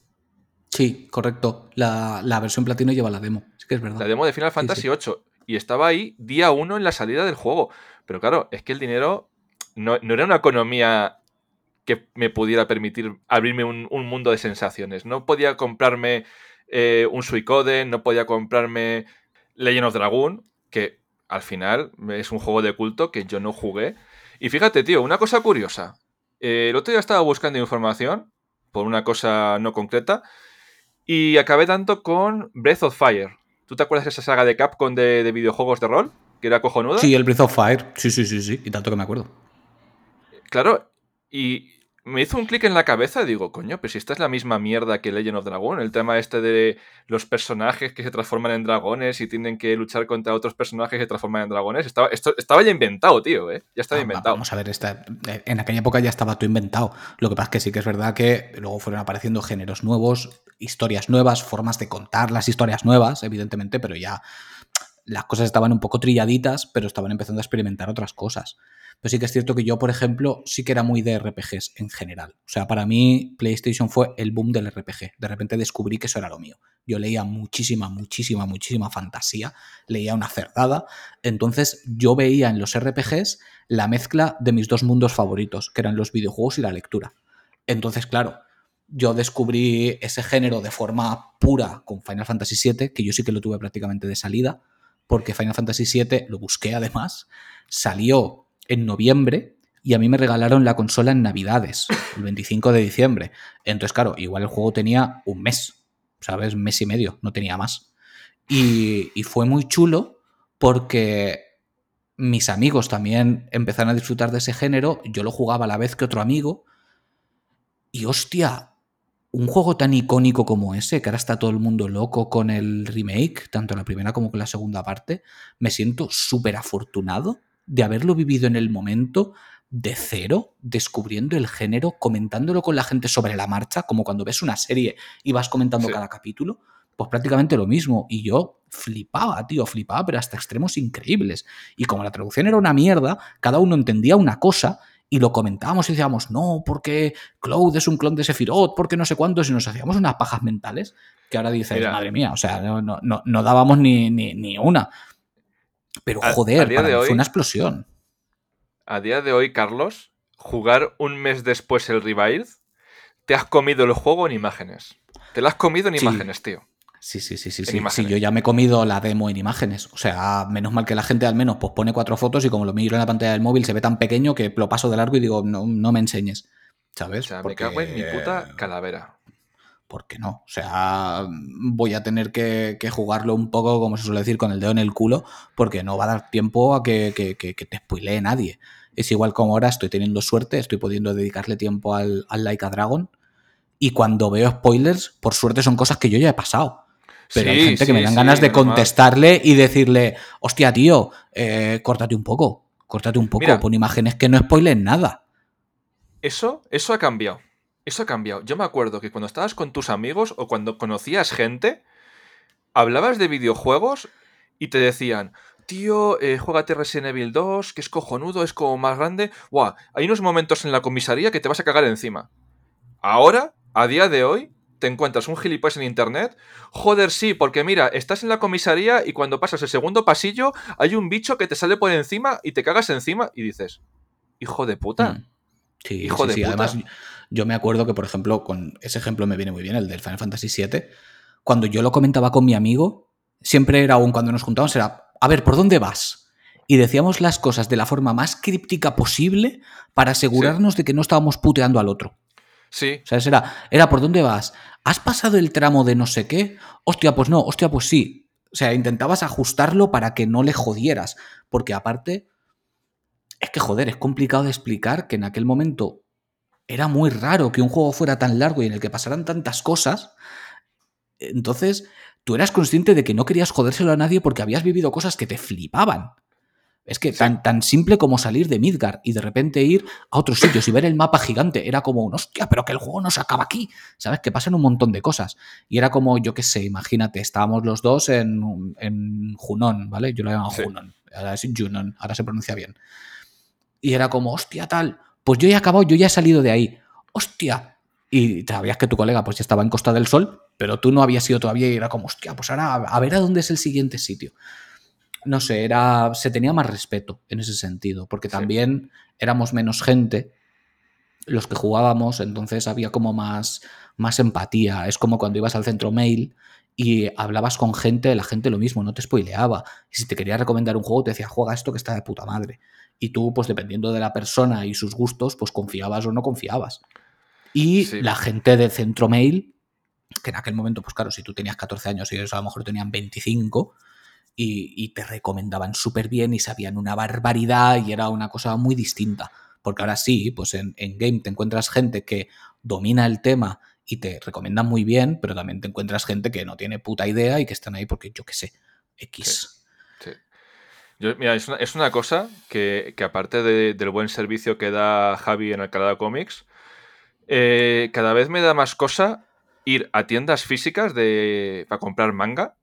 Sí, correcto. La, versión platino lleva la demo. Sí que es verdad. La demo de Final Fantasy VIII. Y estaba ahí día uno en la salida del juego. Pero claro, es que el dinero no, era una economía que me pudiera permitir abrirme un, mundo de sensaciones. No podía comprarme eh, un Suicoden, no podía comprarme Legend of Dragoon, que al final es un juego de culto que yo no jugué. Y fíjate, tío, una cosa curiosa. Eh, el otro día estaba buscando información por una cosa no concreta y acabé tanto con Breath of Fire. ¿Tú te acuerdas de esa saga de Capcom de, de videojuegos de rol? Que era cojonuda. Sí, el Breath of Fire. Sí, sí, sí, sí. Y tanto que me acuerdo. Claro. Y me hizo un clic en la cabeza y digo, coño, pero si esta es la misma mierda que Legend of Dragon, el tema este de los personajes que se transforman en dragones y tienen que luchar contra otros personajes que se transforman en dragones. Estaba, esto, estaba ya inventado, tío, ¿eh? Ya estaba ah, inventado. Vamos a ver, en aquella época ya estaba todo inventado. Lo que pasa es que sí que es verdad que luego fueron apareciendo géneros nuevos, historias nuevas, formas de contar las historias nuevas, evidentemente, pero ya las cosas estaban un poco trilladitas, pero estaban empezando a experimentar otras cosas. Pero sí que es cierto que yo, por ejemplo, sí que era muy de RPGs en general. O sea, para mí PlayStation fue el boom del RPG. De repente descubrí que eso era lo mío. Yo leía muchísima, muchísima, muchísima fantasía, leía una cerdada. Entonces yo veía en los RPGs la mezcla de mis dos mundos favoritos, que eran los videojuegos y la lectura. Entonces, claro, yo descubrí ese género de forma pura con Final Fantasy VII, que yo sí que lo tuve prácticamente de salida, porque Final Fantasy VII lo busqué además, salió en noviembre y a mí me regalaron la consola en Navidades, el 25 de diciembre. Entonces, claro, igual el juego tenía un mes, ¿sabes? Un mes y medio, no tenía más. Y, fue muy chulo porque mis amigos también empezaron a disfrutar de ese género, yo lo jugaba a la vez que otro amigo, y hostia, un juego tan icónico como ese, que ahora está todo el mundo loco con el remake, tanto la primera como con la segunda parte, me siento súper afortunado de haberlo vivido en el momento de cero, descubriendo el género, comentándolo con la gente sobre la marcha, como cuando ves una serie y vas comentando cada capítulo, pues prácticamente lo mismo. Y yo flipaba, tío, flipaba, pero hasta extremos increíbles. Y como la traducción era una mierda, cada uno entendía una cosa y lo comentábamos y decíamos, no, porque Cloud es un clon de Sephiroth, porque no sé cuántos, y nos hacíamos unas pajas mentales que ahora dices, madre mía, o sea, no, no, no, dábamos ni, ni, una. Pero joder, fue una explosión. A día de hoy, Carlos, jugar un mes después el Revive, te has comido el juego en imágenes. Te lo has comido en imágenes, tío. Sí, sí, sí, sí. Sí. yo ya me he comido la demo en imágenes. O sea, menos mal que la gente al menos pues, pone cuatro fotos y como lo miro en la pantalla del móvil se ve tan pequeño que lo paso de largo y digo, no, no me enseñes. ¿Sabes? O sea, me cago en mi puta calavera. ¿Por qué no? O sea, voy a tener que, jugarlo un poco, como se suele decir, con el dedo en el culo, porque no va a dar tiempo a que, te spoilee nadie. Es igual como ahora estoy teniendo suerte, estoy pudiendo dedicarle tiempo al, al Like a Dragon. Y cuando veo spoilers, por suerte son cosas que yo ya he pasado. Pero hay gente que me dan ganas de contestarle y decirle, hostia, tío, eh, córtate un poco, córtate un poco, pon imágenes que no spoilen nada. Eso, eso ha cambiado. Eso ha cambiado. Yo me acuerdo que cuando estabas con tus amigos o cuando conocías gente, hablabas de videojuegos y te decían, tío, eh, juégate Resident Evil 2, que es cojonudo, es como más grande. Buah, hay unos momentos en la comisaría que te vas a cagar encima. Ahora, a día de hoy, te encuentras un gilipollas en internet. Joder, sí, porque mira, estás en la comisaría y cuando pasas el segundo pasillo hay un bicho que te sale por encima y te cagas encima y dices, hijo de puta. Mm. Sí, hijo de puta. Además, yo me acuerdo que, por ejemplo, con ese ejemplo me viene muy bien, el del Final Fantasy VII. Cuando yo lo comentaba con mi amigo, siempre era aún cuando nos juntábamos, era, a ver, ¿por dónde vas? Y decíamos las cosas de la forma más críptica posible para asegurarnos de que no estábamos puteando al otro. Sí. O sea, era, era ¿por dónde vas? ¿Has pasado el tramo de no sé qué? Hostia, pues no, hostia, pues sí. O sea, intentabas ajustarlo para que no le jodieras. Porque aparte, es que joder, es complicado de explicar que en aquel momento era muy raro que un juego fuera tan largo y en el que pasaran tantas cosas. Entonces, tú eras consciente de que no querías jodérselo a nadie porque habías vivido cosas que te flipaban. Es que tan, tan simple como salir de Midgar y de repente ir a otros sitios y ver el mapa gigante era como un hostia, pero que el juego no se acaba aquí. ¿Sabes? Que pasan un montón de cosas. Y era como, yo qué sé, imagínate, estábamos los dos en, en Junon, ¿vale? Yo lo llamo Junon. Ahora es Junon, ahora se pronuncia bien. Y era como, hostia, tal. Pues yo ya he acabado, yo ya he salido de ahí. Hostia. Y sabías que tu colega pues ya estaba en Costa del Sol, pero tú no habías ido todavía y era como, hostia, pues ahora a ver a dónde es el siguiente sitio no sé, era, se tenía más respeto en ese sentido, porque también éramos menos gente los que jugábamos, entonces había como más, más empatía. Es como cuando ibas al centro mail y hablabas con gente, la gente lo mismo, no te spoileaba. Y si te quería recomendar un juego, te decía, juega esto que está de puta madre. Y tú, pues dependiendo de la persona y sus gustos, pues confiabas o no confiabas. Y la gente de centro mail, que en aquel momento, pues claro, si tú tenías 14 años y ellos a lo mejor tenían 25, y, te recomendaban súper bien y sabían una barbaridad y era una cosa muy distinta. Porque ahora sí, pues en, game te encuentras gente que domina el tema y te recomiendan muy bien, pero también te encuentras gente que no tiene puta idea y que están ahí porque yo qué sé, X. Sí. Mira, es una, cosa que, aparte del buen servicio que da Javi en Alcalá Comics, eh, cada vez me da más cosa ir a tiendas físicas de, para comprar manga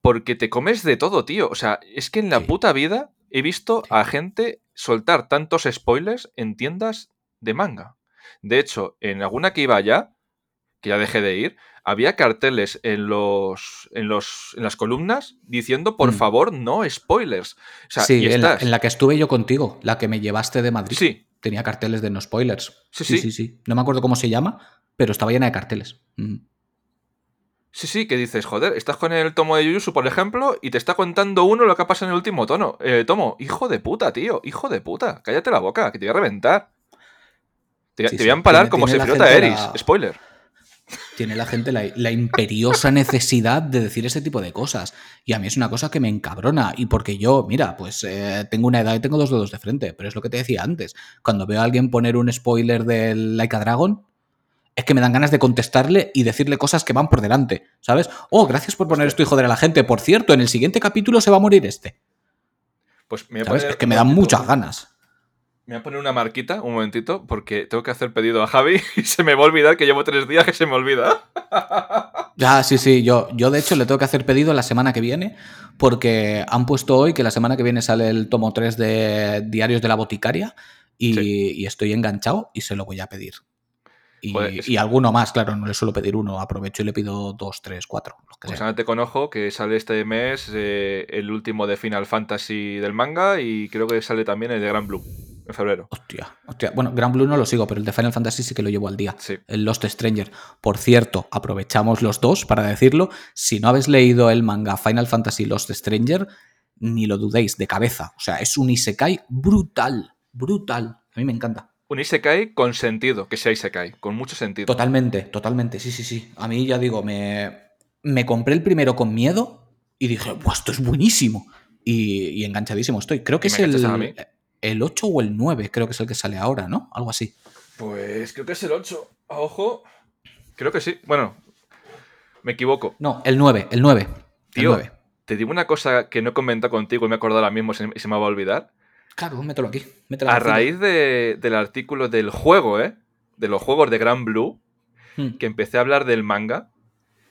porque te comes de todo, tío. O sea, es que en la puta vida he visto a gente soltar tantos spoilers en tiendas de manga. De hecho, en alguna que iba allá, que ya dejé de ir, había carteles en los en los en las columnas diciendo por mm. favor no spoilers. O sea, sí, en, la, que estuve yo contigo, la que me llevaste de Madrid. Sí. Tenía carteles de no spoilers. Sí, sí, sí. sí, No me acuerdo cómo se llama, pero estaba llena de carteles. Mm. Sí, sí, que dices, joder, estás con el tomo de Jujutsu, por ejemplo, y te está contando uno lo que ha pasado en el último tono, eh, tomo. Hijo de puta, tío, hijo de puta. Cállate la boca, que te voy a reventar. Te, voy a empalar como se frota Eris. Spoiler. Tiene la gente la, imperiosa necesidad de decir ese tipo de cosas. Y a mí es una cosa que me encabrona. Y porque yo, mira, pues eh, tengo una edad y tengo dos dedos de frente. Pero es lo que te decía antes. Cuando veo a alguien poner un spoiler del Like a Dragon, es que me dan ganas de contestarle y decirle cosas que van por delante, ¿sabes? Oh, gracias por poner esto y joder a la gente. Por cierto, en el siguiente capítulo se va a morir este. Pues me ¿Sabes? Es que me dan muchas ganas. Me voy a poner una marquita, un momentito, porque tengo que hacer pedido a Javi y se me va a olvidar que llevo tres días que se me olvida. Ya, sí, sí. Yo, yo de hecho le tengo que hacer pedido la semana que viene, porque han puesto hoy que la semana que viene sale el tomo 3 de Diarios de la Boticaria Y, estoy enganchado y se lo voy a pedir. Y, Joder, y alguno más, claro, no le suelo pedir uno, aprovecho y le pido dos, tres, cuatro. Los que Pues ándate con ojo que sale este mes eh, el último de Final Fantasy del manga y creo que sale también el de Gran Blue en febrero. Hostia, hostia. Bueno, Gran Blue no lo sigo, pero el de Final Fantasy sí que lo llevo al día. Sí. El Lost Stranger. Por cierto, aprovechamos los dos para decirlo. Si no habéis leído el manga Final Fantasy Lost Stranger, ni lo dudéis, de cabeza. O sea, es un Isekai brutal, brutal. A mí me encanta. Un Isekai con sentido, que sea Isekai, con mucho sentido. Totalmente, totalmente, sí, sí, sí. A mí ya digo, me, me compré el primero con miedo y dije, ¡buah, esto es buenísimo! Y, y enganchadísimo estoy. Creo que ¿Y es el, el 8 o el 9, creo que es el que sale ahora, ¿no? Algo así. Pues creo que es el 8. A ojo. Creo que sí. Bueno, me equivoco. No, el 9, el 9. El Tío, 9. te digo una cosa que no he comentado contigo y me he acordado ahora mismo y se, me va a olvidar. Claro, mételo aquí. mételo A aquí. raíz de- del artículo del juego, ¿eh? De los juegos de Gran Blue, Hmm. que empecé a hablar del manga,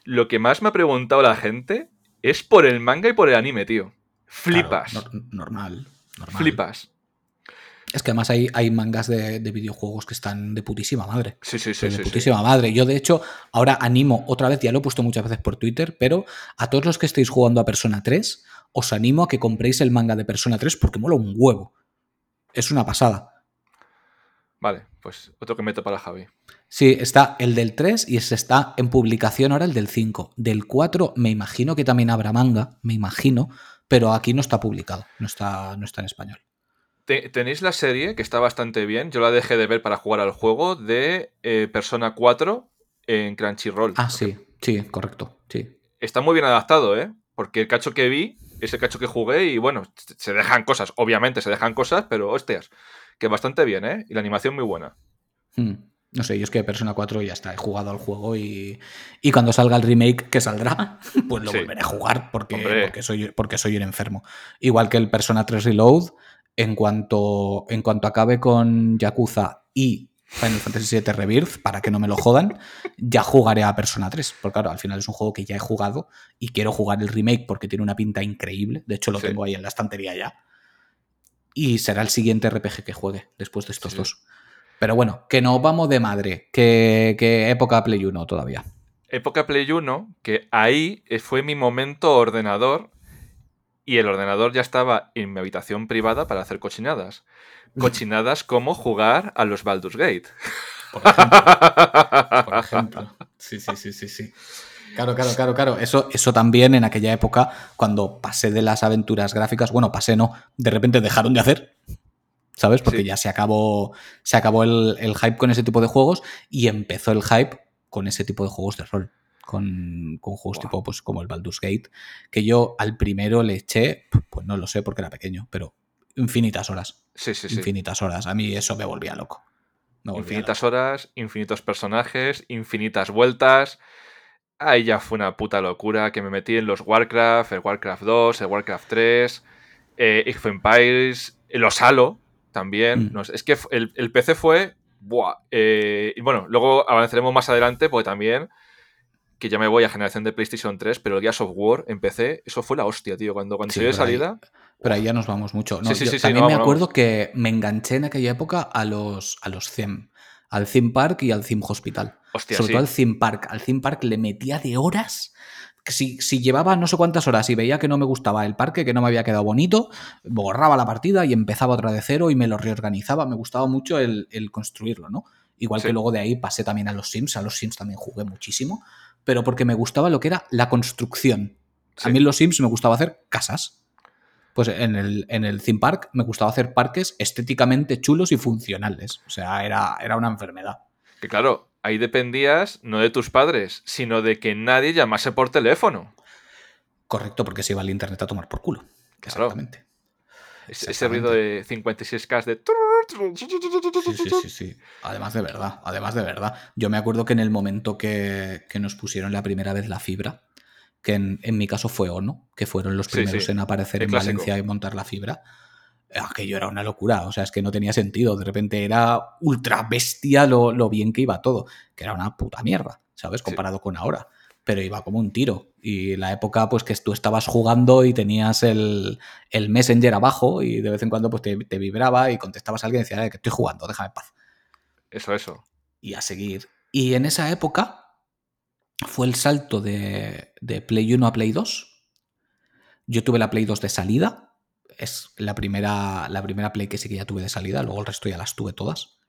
lo que más me ha preguntado la gente es por el manga y por el anime, tío. Flipas. Claro, normal, normal. Flipas. Es que además hay, hay mangas de, de videojuegos que están de putísima madre. Sí, sí, sí. De sí, sí. putísima madre. Yo, de hecho, ahora animo otra vez, ya lo he puesto muchas veces por Twitter, pero a todos los que estéis jugando a Persona 3, os animo a que compréis el manga de Persona 3 porque mola un huevo. Es una pasada. Vale, pues otro que meto para Javi. Sí, está el del 3 y está en publicación ahora el del 5. Del 4 me imagino que también habrá manga, me imagino, pero aquí no está publicado, no está, no está en español. Te- Tenéis la serie, que está bastante bien. Yo la dejé de ver para jugar al juego de eh, Persona 4 en Crunchyroll. Ah, sí, sí, correcto, sí. Está muy bien adaptado, ¿eh? Porque el cacho que vi es el cacho que jugué y bueno, se dejan cosas, obviamente se dejan cosas, pero hostias, que bastante bien, ¿eh? Y la animación muy buena. Hmm. No sé, yo es que Persona 4 ya está, he jugado al juego y, y cuando salga el remake que saldrá, pues lo Sí. volveré a jugar porque, porque, soy, porque soy un enfermo. Igual que el Persona 3 Reload, en cuanto, en cuanto acabe con Yakuza y Final Fantasy VII Rebirth, para que no me lo jodan, ya jugaré a Persona 3. Porque claro, al final es un juego que ya he jugado y quiero jugar el remake porque tiene una pinta increíble. De hecho, lo Sí. tengo ahí en la estantería ya. Y será el siguiente RPG que juegue después de estos Sí. dos. Pero bueno, que nos vamos de madre. Que, que época Play 1 todavía. Época Play 1, que ahí fue mi momento ordenador y el ordenador ya estaba en mi habitación privada para hacer cochinadas. Cochinadas como jugar a los Baldur's Gate. Por ejemplo. Por ejemplo. Sí, sí, sí, sí, sí. Claro, claro, claro, claro. Eso, eso también en aquella época, cuando pasé de las aventuras gráficas, bueno, pasé no, de repente dejaron de hacer. ¿Sabes? Porque Sí. ya se acabó, se acabó el, el hype con ese tipo de juegos y empezó el hype con ese tipo de juegos de rol. Con, con juegos Wow. tipo pues, como el Baldur's Gate, que yo al primero le eché, pues no lo sé porque era pequeño, pero infinitas horas. Sí, sí, sí. Infinitas horas. A mí eso me volvía loco. Me volvía Infinitas horas, infinitos personajes, infinitas vueltas. Ahí ya fue una puta locura que me metí en los Warcraft, el Warcraft 2, el Warcraft 3, eh, Age of Empires, los Halo también. Mm. No es que el, el PC fue... Buah, eh, y bueno, luego avanzaremos más adelante porque también, que ya me voy a generación de PlayStation 3, pero el Gears of War en PC, eso fue la hostia, tío. Cuando, cuando Sí, salió de pero ahí- salida... Pero ahí ya nos vamos mucho. No, Sí, sí, yo también no, me acuerdo vamos. que me enganché en aquella época a los, a los CEM. Al Theme Park y al Theme Hospital. Hostia, Sobre todo al Theme Park. Al Theme Park le metía de horas. Si, si llevaba no sé cuántas horas y veía que no me gustaba el parque, que no me había quedado bonito, borraba la partida y empezaba otra de cero y me lo reorganizaba. Me gustaba mucho el, el construirlo, ¿no? Igual Sí. que luego de ahí pasé también a los Sims. A los Sims también jugué muchísimo. Pero porque me gustaba lo que era la construcción. Sí. A mí en los Sims me gustaba hacer casas. Pues en el, en el theme park me gustaba hacer parques estéticamente chulos y funcionales. O sea, era, era una enfermedad. Que claro, ahí dependías no de tus padres, sino de que nadie llamase por teléfono. Correcto, porque se iba al internet a tomar por culo. Exactamente. Ese ruido de 56K de... Sí, sí, sí, sí. Además de verdad, además de verdad. Yo me acuerdo que en el momento que, que nos pusieron la primera vez la fibra, que en, en mi caso fue ONO, que fueron los Sí, primeros sí. en aparecer El en clásico. Valencia y montar la fibra, aquello era una locura. O sea, es que no tenía sentido. De repente era ultra bestia lo, lo bien que iba todo, que era una puta mierda, ¿sabes? Comparado con ahora. pero iba como un tiro. Y la época, pues que tú estabas jugando y tenías el, Messenger abajo y de vez en cuando pues te, vibraba y contestabas a alguien y decía, eh, que estoy jugando, déjame en paz. Eso, eso. Y a seguir. Y en esa época fue el salto de, de Play 1 a Play 2. Yo tuve la Play 2 de salida. Es la primera, la primera Play que sí que ya tuve de salida, luego el resto ya las tuve todas.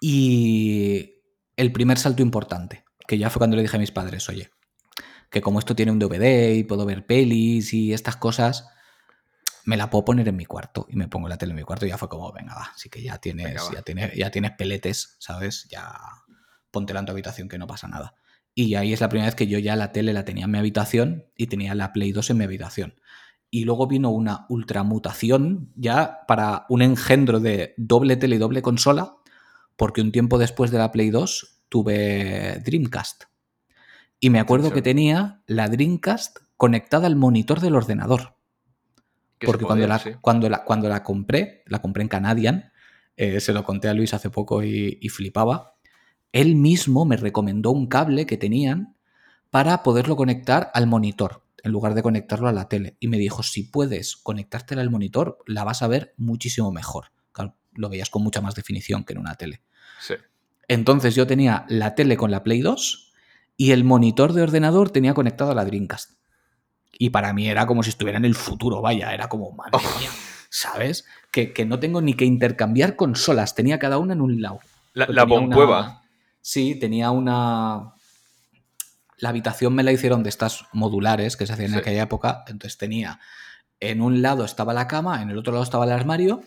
Y el primer salto importante, que ya fue cuando le dije a mis padres, oye, que como esto tiene un DVD y puedo ver pelis y estas cosas, me la puedo poner en mi cuarto y me pongo la tele en mi cuarto y ya fue como, venga, va, así que ya tienes, ya tienes, ya tienes peletes, ¿sabes? Ya ponte en tu habitación que no pasa nada. Y ahí es la primera vez que yo ya la tele la tenía en mi habitación y tenía la Play 2 en mi habitación. Y luego vino una ultramutación ya para un engendro de doble tele y doble consola, porque un tiempo después de la Play 2 tuve Dreamcast. Y me acuerdo que tenía la Dreamcast conectada al monitor del ordenador. Porque cuando, la, cuando, la, cuando la compré, la compré en Canadian, eh, se lo conté a Luis hace poco y, y flipaba. Él mismo me recomendó un cable que tenían para poderlo conectar al monitor en lugar de conectarlo a la tele. Y me dijo, si puedes conectártela al monitor, la vas a ver muchísimo mejor. lo veías con mucha más definición que en una tele. Sí. Entonces yo tenía la tele con la Play 2 y el monitor de ordenador tenía conectado a la Dreamcast. Y para mí era como si estuviera en el futuro, vaya, era como, madre oh. mía, ¿sabes? Que, no tengo ni que intercambiar consolas, tenía cada una en un lado. La, la bombueva. Sí, tenía una... La habitación me la hicieron de estas modulares que se hacían en aquella época, entonces tenía... En un lado estaba la cama, en el otro lado estaba el armario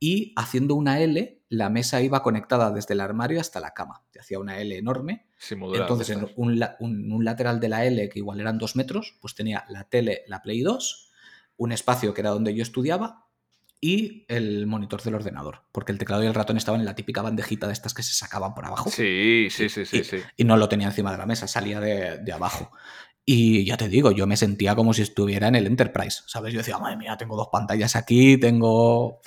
y haciendo una L, la mesa iba conectada desde el armario hasta la cama. Te hacía una L enorme. Entonces, en un, lateral de la L, que igual eran dos metros, pues tenía la tele, la Play 2, un espacio que era donde yo estudiaba y el monitor del ordenador. Porque el teclado y el ratón estaban en la típica bandejita de estas que se sacaban por abajo. Sí, sí, sí, sí. Y, sí. y no lo tenía encima de la mesa, salía de, de abajo. Y ya te digo, yo me sentía como si estuviera en el Enterprise, ¿sabes? Yo decía, madre mía, tengo dos pantallas aquí, tengo...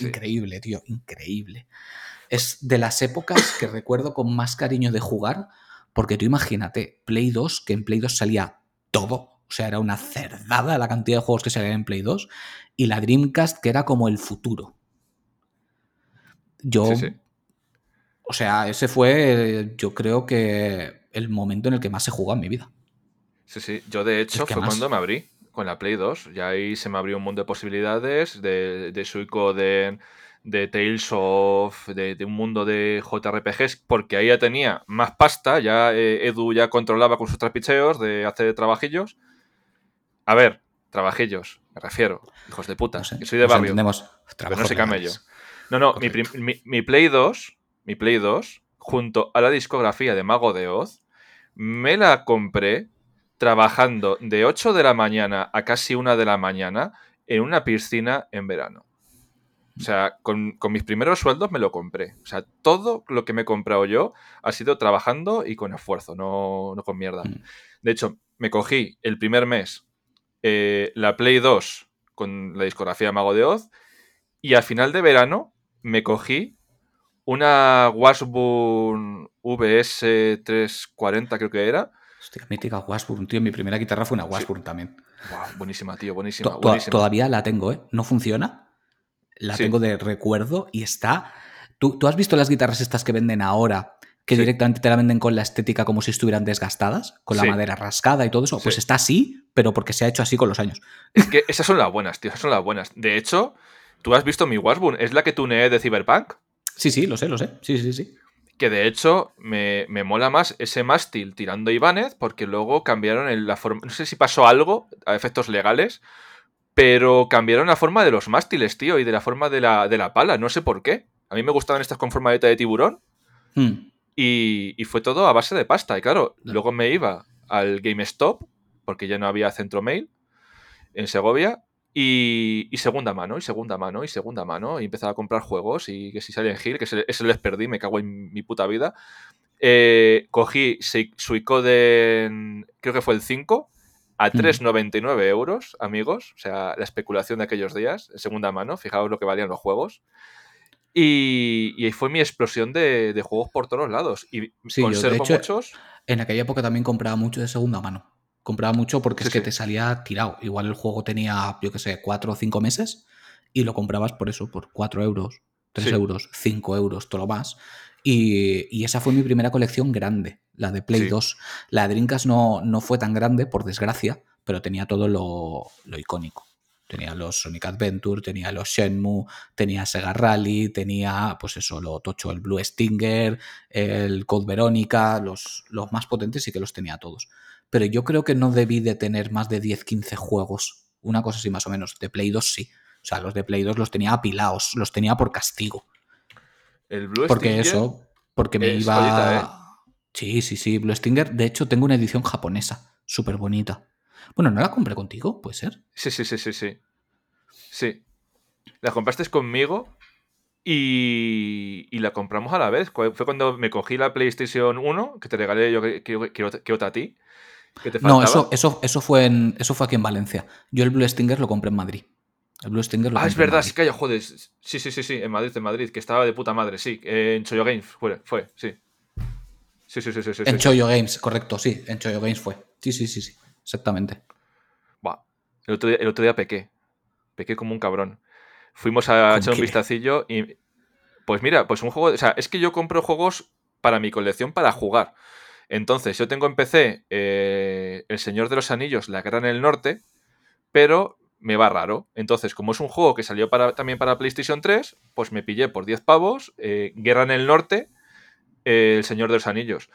Increíble, tío, increíble. Es de las épocas que recuerdo con más cariño de jugar, porque tú imagínate, Play 2, que en Play 2 salía todo, o sea, era una cerdada la cantidad de juegos que salían en Play 2, y la Dreamcast, que era como el futuro. Yo. O sea, ese fue, yo creo que el momento en el que más se jugó en mi vida. Sí, sí. Yo, de hecho, fue cuando me abrí con la Play 2. Ya ahí se me abrió un mundo de posibilidades de, de Suicoden, de Tales of, de, un mundo de JRPGs, porque ahí ya tenía más pasta, ya eh, Edu ya controlaba con sus trapicheos de hacer trabajillos. A ver, trabajillos, me refiero, hijos de puta, que soy de barrio. no sé camello. No, no, mi, mi, Play 2, mi Play 2, junto a la discografía de Mago de Oz, me la compré trabajando de 8 de la mañana a casi 1 de la mañana en una piscina en verano. O sea, con, mis primeros sueldos me lo compré. O sea, todo lo que me he comprado yo ha sido trabajando y con esfuerzo, no, con mierda. Mm. De hecho, me cogí el primer mes eh, la Play 2 con la discografía Mago de Oz y al final de verano me cogí una Washburn VS 340 creo que era, Hostia, mítica Washburn, tío. Mi primera guitarra fue una Washburn también. buenísima, tío, buenísima, Todavía la tengo, ¿eh? No funciona. La tengo de recuerdo y está. ¿Tú, has visto las guitarras estas que venden ahora? Que directamente te la venden con la estética como si estuvieran desgastadas, con la madera rascada y todo eso. Pues está así, pero porque se ha hecho así con los años. Es que esas son las buenas, tío. Esas son las buenas. De hecho, tú has visto mi Washburn. ¿Es la que tuneé de Cyberpunk? Sí, sí, lo sé, lo sé. Sí, sí, sí. Que de hecho me, mola más ese mástil tirando Ibáñez, porque luego cambiaron la forma. No sé si pasó algo a efectos legales, pero cambiaron la forma de los mástiles, tío, y de la forma de la, de la pala. No sé por qué. A mí me gustaban estas con forma de tiburón. Hmm. Y, y, fue todo a base de pasta. Y claro, luego me iba al GameStop, porque ya no había centro mail en Segovia, y, segunda mano, y segunda mano, y segunda mano. Y empezaba a comprar juegos y que si en Hill, que ese, les perdí, me cago en mi puta vida. Eh, cogí Suicoden, creo que fue el 5, a 3,99 euros, amigos. O sea, la especulación de aquellos días, en segunda mano. Fijaos lo que valían los juegos. Y, y fue mi explosión de, juegos por todos lados. Y conservo muchos. En aquella época también compraba mucho de segunda mano. Compraba mucho porque es que te salía tirado. Igual el juego tenía, yo qué sé, cuatro o cinco meses y lo comprabas por eso, por cuatro euros, tres euros, cinco euros, todo lo más. Y, esa fue mi primera colección grande, la de Play 2. La de Dreamcast no, no fue tan grande, por desgracia, pero tenía todo lo, lo icónico. Tenía los Sonic Adventure, tenía los Shenmue, tenía Sega Rally, tenía, pues eso, lo tocho, el Blue Stinger, el Code Verónica, los, los más potentes sí que los tenía todos. Pero yo creo que no debí de tener más de 10-15 juegos, una cosa así más o menos. De Play 2 sí. O sea, los de Play 2 los tenía apilados, los tenía por castigo. El Blue porque eso, porque me iba... ¿eh? Sí, sí, sí, Blue Stinger. De hecho, tengo una edición japonesa, súper bonita. Bueno, ¿no la compré contigo? ¿Puede ser? Sí, sí, sí, sí, sí. Sí. La compraste conmigo y, y la compramos a la vez. Fue cuando me cogí la PlayStation 1, que te regalé yo que, que, otra a ti. no, eso, eso, eso, fue en, eso fue aquí en Valencia. Yo el Blue Stinger lo compré en Madrid. El Blue Stinger lo ah, es verdad, sí que hay, joder. Sí, sí, sí, sí, en Madrid, en Madrid, que estaba de puta madre, sí. En Choyo Games fue, fue sí. Sí, sí, sí, sí. En Choyo Games, correcto, sí. En Choyo Games fue. Sí, sí, sí, sí exactamente. El otro, día, el otro día pequé. Pequé como un cabrón. Fuimos a echar un vistacillo y. Pues mira, pues un juego. O sea, es que yo compro juegos para mi colección para jugar. Entonces, yo tengo en PC eh, El Señor de los Anillos, La Guerra en el Norte, pero me va raro. Entonces, como es un juego que salió para, también para PlayStation 3, pues me pillé por 10 pavos eh, Guerra en el Norte, El Señor de los Anillos.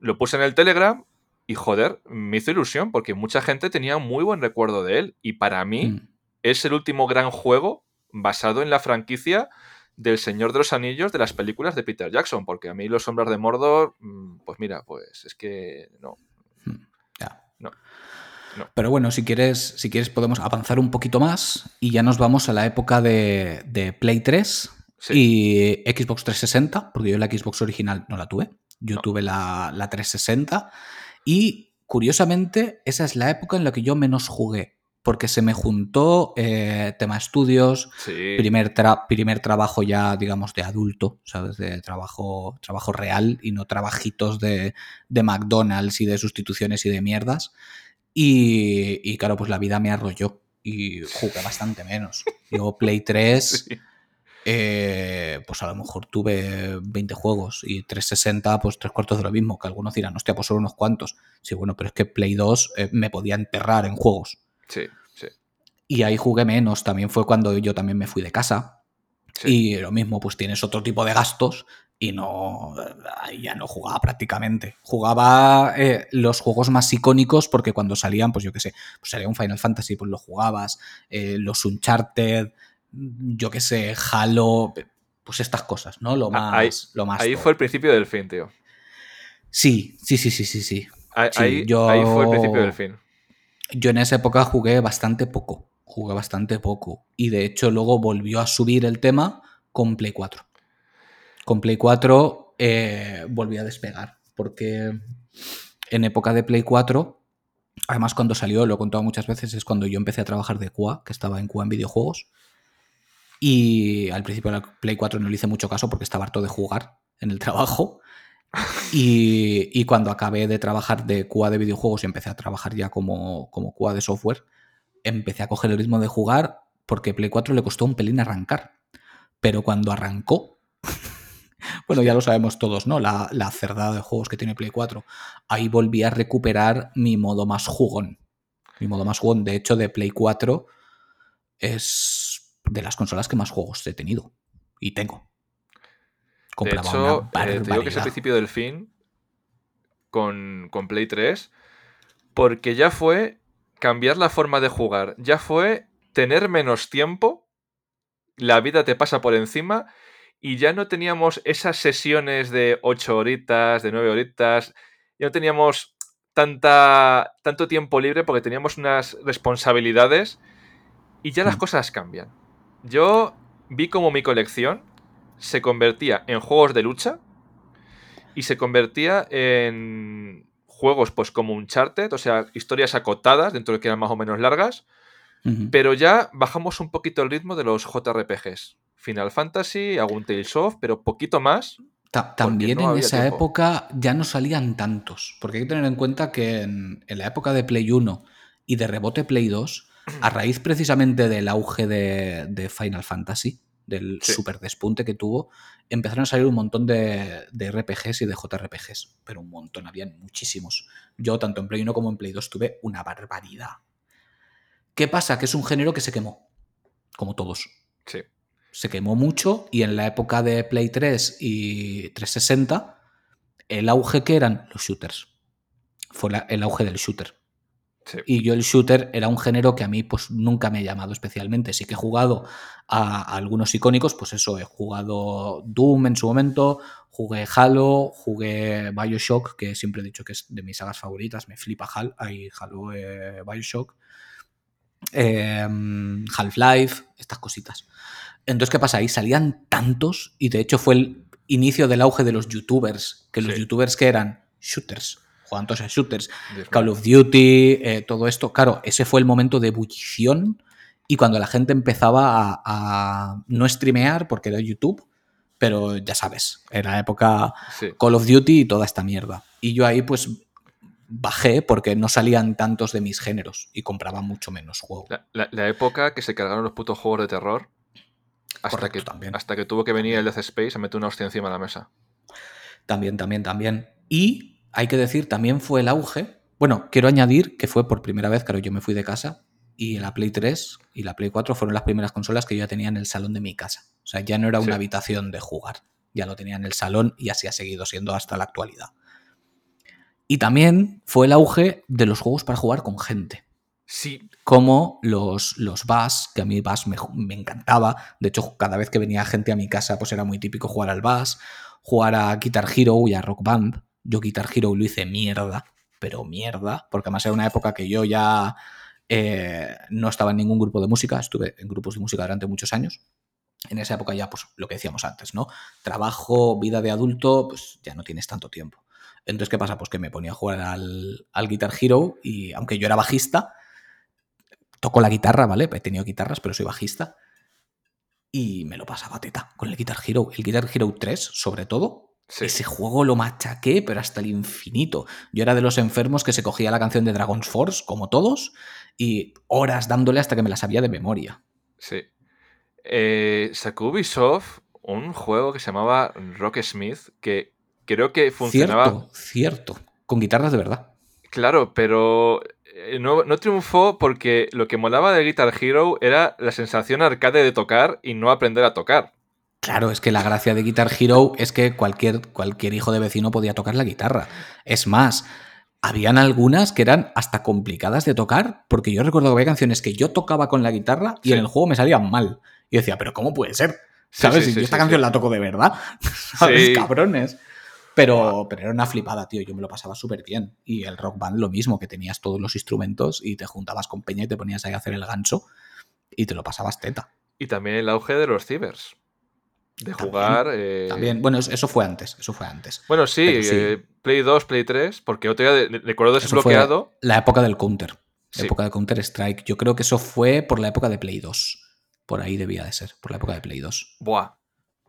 Lo puse en el Telegram y joder, me hizo ilusión porque mucha gente tenía un muy buen recuerdo de él. Y para mí mm. es el último gran juego basado en la franquicia del Señor de los Anillos de las películas de Peter Jackson. Porque a mí Los Sombras de Mordor, mm, pues mira, pues es que no. Mm, no. Pero bueno, si quieres, si quieres podemos avanzar un poquito más y ya nos vamos a la época de, Play 3 y Xbox 360, porque yo la Xbox original no la tuve. Yo tuve la, la 360 y curiosamente, esa es la época en la que yo menos jugué. Porque se me juntó eh, tema estudios, primer, primer trabajo ya, digamos, de adulto, ¿sabes? De trabajo, trabajo real y no trabajitos de, de McDonald's y de sustituciones y de mierdas. Y, y, claro, pues la vida me arrolló y jugué bastante menos. Yo Play 3 eh, pues a lo mejor tuve 20 juegos y 360, pues tres cuartos de lo mismo, que algunos dirán, hostia, pues solo unos cuantos. Sí, bueno, pero es que Play 2 eh, me podía enterrar en juegos. Sí, sí. Y ahí jugué menos, también fue cuando yo también me fui de casa. Y lo mismo, pues tienes otro tipo de gastos y no, ya no jugaba prácticamente. Jugaba eh, los juegos más icónicos porque cuando salían, pues yo qué sé, pues salía un Final Fantasy, pues lo jugabas, los Uncharted, yo qué sé, Halo, pues estas cosas, ¿no? Lo más. Ahí, lo más ahí fue el principio del fin, tío. Sí, sí, sí, sí, sí, sí. Ahí, fue el principio del fin. Yo en esa época jugué bastante poco. Jugué bastante poco. Y de hecho, luego volvió a subir el tema con Play 4. Con Play 4 eh, volví a despegar. Porque en época de Play 4, además cuando salió, lo he contado muchas veces, es cuando yo empecé a trabajar de QA, que estaba en QA en videojuegos. Y al principio de la Play 4 no le hice mucho caso porque estaba harto de jugar en el trabajo. Y, cuando acabé de trabajar de QA de videojuegos y empecé a trabajar ya como, como QA de software, empecé a coger el ritmo de jugar porque Play 4 le costó un pelín arrancar. Pero cuando arrancó, bueno, ya lo sabemos todos, ¿no? La, la, cerdada de juegos que tiene Play 4. Ahí volví a recuperar mi modo más jugón. Mi modo más jugón. De hecho, de Play 4 es de las consolas que más juegos he tenido. Y tengo. de hecho, eh, te digo que es el principio del fin con, con Play 3. Porque ya fue cambiar la forma de jugar. Ya fue tener menos tiempo. La vida te pasa por encima. Y ya no teníamos esas sesiones de 8 horitas, de 9 horitas. Ya no teníamos tanta, tanto tiempo libre porque teníamos unas responsabilidades. Y ya las mm. cosas cambian. Yo vi como mi colección se convertía en juegos de lucha y se convertía en juegos pues como Uncharted, o sea, historias acotadas dentro de que eran más o menos largas, pero ya bajamos un poquito el ritmo de los JRPGs. Final Fantasy, algún Tales of, pero poquito más. también en esa época ya no salían tantos, porque hay que tener en cuenta que en, la época de Play 1 y de rebote Play 2, a raíz precisamente del auge de, Final Fantasy, del super despunte que tuvo, empezaron a salir un montón de, de, RPGs y de JRPGs, pero un montón, habían muchísimos. Yo tanto en Play 1 como en Play 2 tuve una barbaridad. ¿Qué pasa? Que es un género que se quemó, como todos. Sí se quemó mucho y en la época de Play 3 y 360, el auge que eran los shooters. Fue el auge del shooter. Y yo el shooter era un género que a mí pues nunca me ha llamado especialmente. Sí que he jugado a, algunos icónicos, pues eso, he jugado Doom en su momento, jugué Halo, jugué Bioshock, que siempre he dicho que es de mis sagas favoritas, me flipa Halo, hay Halo eh, Bioshock, em, Half-Life, estas cositas. Entonces, ¿qué pasa? Ahí salían tantos y de hecho fue el inicio del auge de los youtubers, que los youtubers que eran shooters, jugaban todos a shooters, Call of Duty, eh, todo esto, claro, ese fue el momento de ebullición y cuando la gente empezaba a, no streamear porque era YouTube, pero ya sabes, era época Call of Duty y toda esta mierda. Y yo ahí pues bajé porque no salían tantos de mis géneros y compraba mucho menos juego. la época que se cargaron los putos juegos de terror hasta, que, también. hasta que tuvo que venir el Death Space a meter una hostia encima de la mesa. También, también, también. Y hay que decir, también fue el auge. Bueno, quiero añadir que fue por primera vez, claro, yo me fui de casa y la Play 3 y la Play 4 fueron las primeras consolas que yo ya tenía en el salón de mi casa. O sea, ya no era una habitación de jugar, ya lo tenía en el salón y así ha seguido siendo hasta la actualidad. Y también fue el auge de los juegos para jugar con gente. Sí. Como los, los Bass, que a mí Bass me, me, encantaba. De hecho, cada vez que venía gente a mi casa, pues era muy típico jugar al Bass, jugar a Guitar Hero y a Rock Band. Yo Guitar Hero lo hice mierda, pero mierda, porque además era una época que yo ya eh, no estaba en ningún grupo de música, estuve en grupos de música durante muchos años. En esa época ya, pues lo que decíamos antes, ¿no? Trabajo, vida de adulto, pues ya no tienes tanto tiempo. Entonces, ¿qué pasa? Pues que me ponía a jugar al, al Guitar Hero y aunque yo era bajista, toco la guitarra, ¿vale? He tenido guitarras, pero soy bajista. Y me lo pasaba teta con el Guitar Hero. El Guitar Hero 3, sobre todo. Ese juego lo machaqué, pero hasta el infinito. Yo era de los enfermos que se cogía la canción de Dragon's Force, como todos, y horas dándole hasta que me la sabía de memoria. Sí. Eh, sacó Ubisoft un juego que se llamaba Rock Smith, que creo que funcionaba. Cierto, cierto. Con guitarras de verdad. Claro, pero eh, no, triunfó porque lo que molaba de Guitar Hero era la sensación arcade de tocar y no aprender a tocar. Claro, es que la gracia de Guitar Hero es que cualquier, cualquier hijo de vecino podía tocar la guitarra. Es más, habían algunas que eran hasta complicadas de tocar, porque yo recuerdo que había canciones que yo tocaba con la guitarra y en el juego me salían mal. Y decía, pero ¿cómo puede ser? ¿Sabes? si yo esta canción la toco de verdad. ¿Sabes? Cabrones. Pero, pero era una flipada, tío. Yo me lo pasaba súper bien. Y el rock band lo mismo, que tenías todos los instrumentos y te juntabas con Peña y te ponías ahí a hacer el gancho y te lo pasabas teta. Y también el auge de los cibers. De jugar. Eh, también, bueno, eso fue antes. Eso fue antes. Bueno, sí, eh, Play 2, Play 3, porque otro día recuerdo desbloqueado. La época del Counter. La época de Counter Strike. Yo creo que eso fue por la época de Play 2. Por ahí debía de ser, por la época de Play 2. Buah.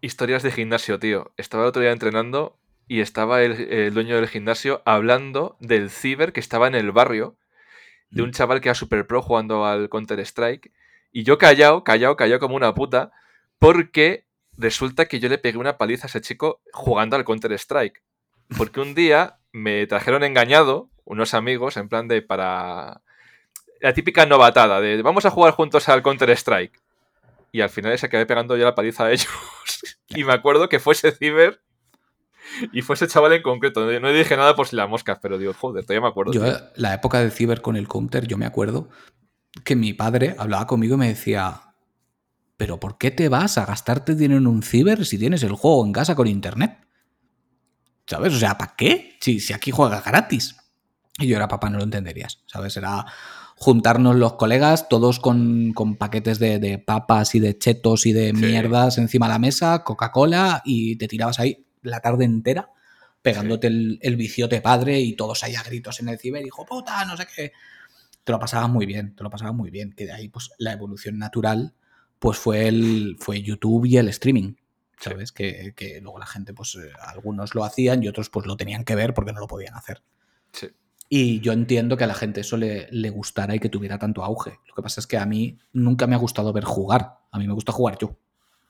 Historias de gimnasio, tío. Estaba el otro día entrenando y estaba el, dueño del gimnasio hablando del ciber que estaba en el barrio, de un mm. chaval que era super pro jugando al Counter-Strike. Y yo callado, callado, callado como una puta, porque resulta que yo le pegué una paliza a ese chico jugando al Counter-Strike. Porque un día me trajeron engañado unos amigos en plan de para... La típica novatada de vamos a jugar juntos al Counter-Strike. Y al final se acabé pegando yo la paliza a ellos. y me acuerdo que fue ese ciber y fue ese chaval en concreto. No dije nada por si la moscas, pero digo, joder, todavía me acuerdo. Yo, la época del ciber con el counter, yo me acuerdo que mi padre hablaba conmigo y me decía, pero ¿por qué te vas a gastarte dinero en un ciber si tienes el juego en casa con internet? ¿Sabes? O sea, ¿para qué? Si, si aquí juegas gratis. Y yo era papá, no lo entenderías, ¿sabes? Era juntarnos los colegas, todos con, paquetes de, papas y de chetos y de mierdas encima de la mesa, Coca-Cola, y te tirabas ahí la tarde entera pegándote el, viciote padre y todos ahí a gritos en el ciber, hijo puta, no sé qué. Te lo pasabas muy bien, te lo pasabas muy bien. Que de ahí, pues, la evolución natural, pues fue el. fue YouTube y el streaming. ¿sabes? Que, que, luego la gente, pues eh, algunos lo hacían y otros pues lo tenían que ver porque no lo podían hacer. Sí. Y yo entiendo que a la gente eso le, le, gustara y que tuviera tanto auge. Lo que pasa es que a mí nunca me ha gustado ver jugar. A mí me gusta jugar yo.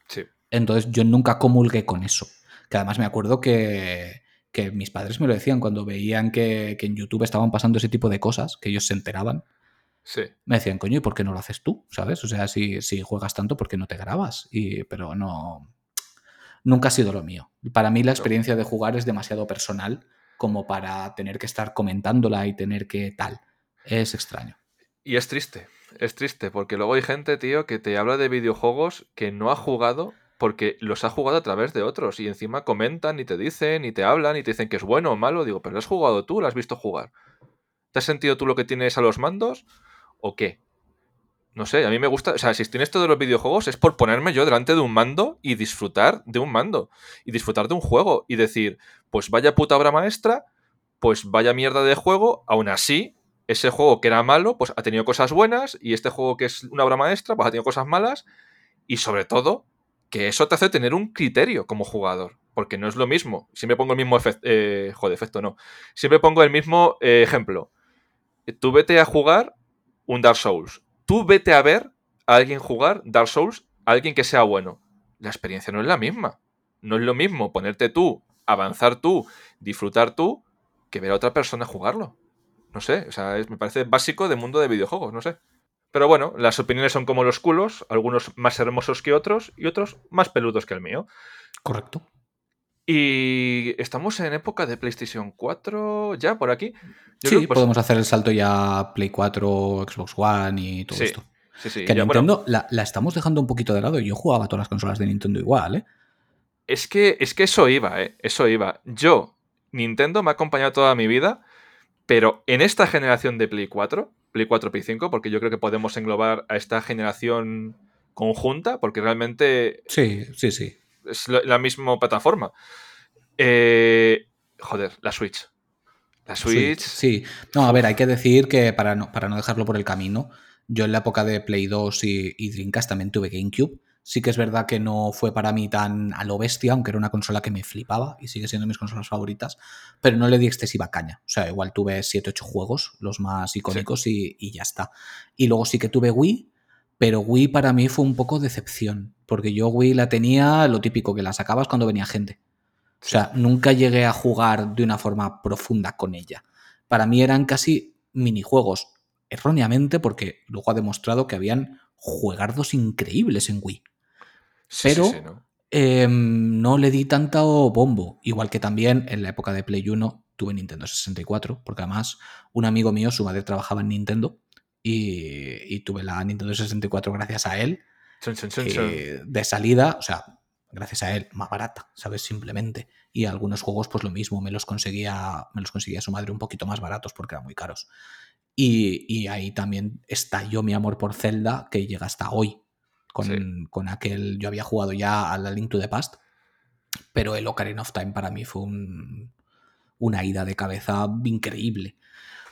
Sí. Entonces yo nunca comulgué con eso. Que además me acuerdo que, que mis padres me lo decían cuando veían que, que, en YouTube estaban pasando ese tipo de cosas, que ellos se enteraban. Sí. Me decían, coño, ¿y por qué no lo haces tú? ¿Sabes? O sea, si, si juegas tanto, ¿por qué no te grabas? Y, pero no. Nunca ha sido lo mío. Para mí la experiencia de jugar es demasiado personal como para tener que estar comentándola y tener que tal. Es extraño. Y es triste, es triste, porque luego hay gente, tío, que te habla de videojuegos que no ha jugado porque los ha jugado a través de otros y encima comentan y te dicen y te hablan y te dicen que es bueno o malo. Digo, pero lo has jugado tú, lo has visto jugar. ¿Te has sentido tú lo que tienes a los mandos o qué? No sé, a mí me gusta, o sea, si estoy en esto de los videojuegos es por ponerme yo delante de un mando y disfrutar de un mando y disfrutar de un juego y decir, pues vaya puta obra maestra, pues vaya mierda de juego, aún así, ese juego que era malo, pues ha tenido cosas buenas y este juego que es una obra maestra, pues ha tenido cosas malas y sobre todo, que eso te hace tener un criterio como jugador, porque no es lo mismo, siempre pongo el mismo efecto, eh, joder, efecto no, siempre pongo el mismo eh, ejemplo. Tú vete a jugar un Dark Souls, tú vete a ver a alguien jugar Dark Souls, a alguien que sea bueno. La experiencia no es la misma. No es lo mismo ponerte tú, avanzar tú, disfrutar tú, que ver a otra persona jugarlo. No sé, o sea, es, me parece básico del mundo de videojuegos, no sé. Pero bueno, las opiniones son como los culos, algunos más hermosos que otros y otros más peludos que el mío. Correcto. Y estamos en época de PlayStation 4 ya por aquí. Yo sí, pues, podemos hacer el salto ya a Play 4, Xbox One y todo sí, esto. Sí, sí. Que ya, Nintendo bueno, la, la, estamos dejando un poquito de lado. Yo jugaba todas las consolas de Nintendo igual, ¿eh? Es que, es que eso iba, ¿eh? Eso iba. Yo, Nintendo me ha acompañado toda mi vida, pero en esta generación de Play 4, Play 4, Play 5, porque yo creo que podemos englobar a esta generación conjunta, porque realmente... Sí, sí, sí. Es la, la misma plataforma. Eh, joder, la Switch. La Switch. Sí, no, a ver, hay que decir que para no, para no dejarlo por el camino, yo en la época de Play 2 y, y, Dreamcast también tuve GameCube. Sí que es verdad que no fue para mí tan a lo bestia, aunque era una consola que me flipaba y sigue siendo mis consolas favoritas, pero no le di excesiva caña. O sea, igual tuve 7-8 juegos, los más icónicos, sí. y, y ya está. Y luego sí que tuve Wii, pero Wii para mí fue un poco decepción, porque yo Wii la tenía lo típico, que la sacabas cuando venía gente. O sea, nunca llegué a jugar de una forma profunda con ella. Para mí eran casi minijuegos, erróneamente, porque luego ha demostrado que habían juegardos increíbles en Wii. Sí, Pero sí, sí, ¿no? eh, no le di tanto bombo. Igual que también en la época de Play 1 tuve Nintendo 64, porque además un amigo mío, su madre trabajaba en Nintendo y, y tuve la Nintendo 64 gracias a él. Chun. Eh, de salida, o sea, gracias a él, más barata, ¿sabes? Simplemente. Y algunos juegos, pues lo mismo, me los conseguía, me los conseguía su madre un poquito más baratos porque eran muy caros. Y, y ahí también estalló mi amor por Zelda, que llega hasta hoy. Con, Sí. con aquel. Yo había jugado ya a la Link to the Past, pero el Ocarina of Time para mí fue un- una ida de cabeza increíble.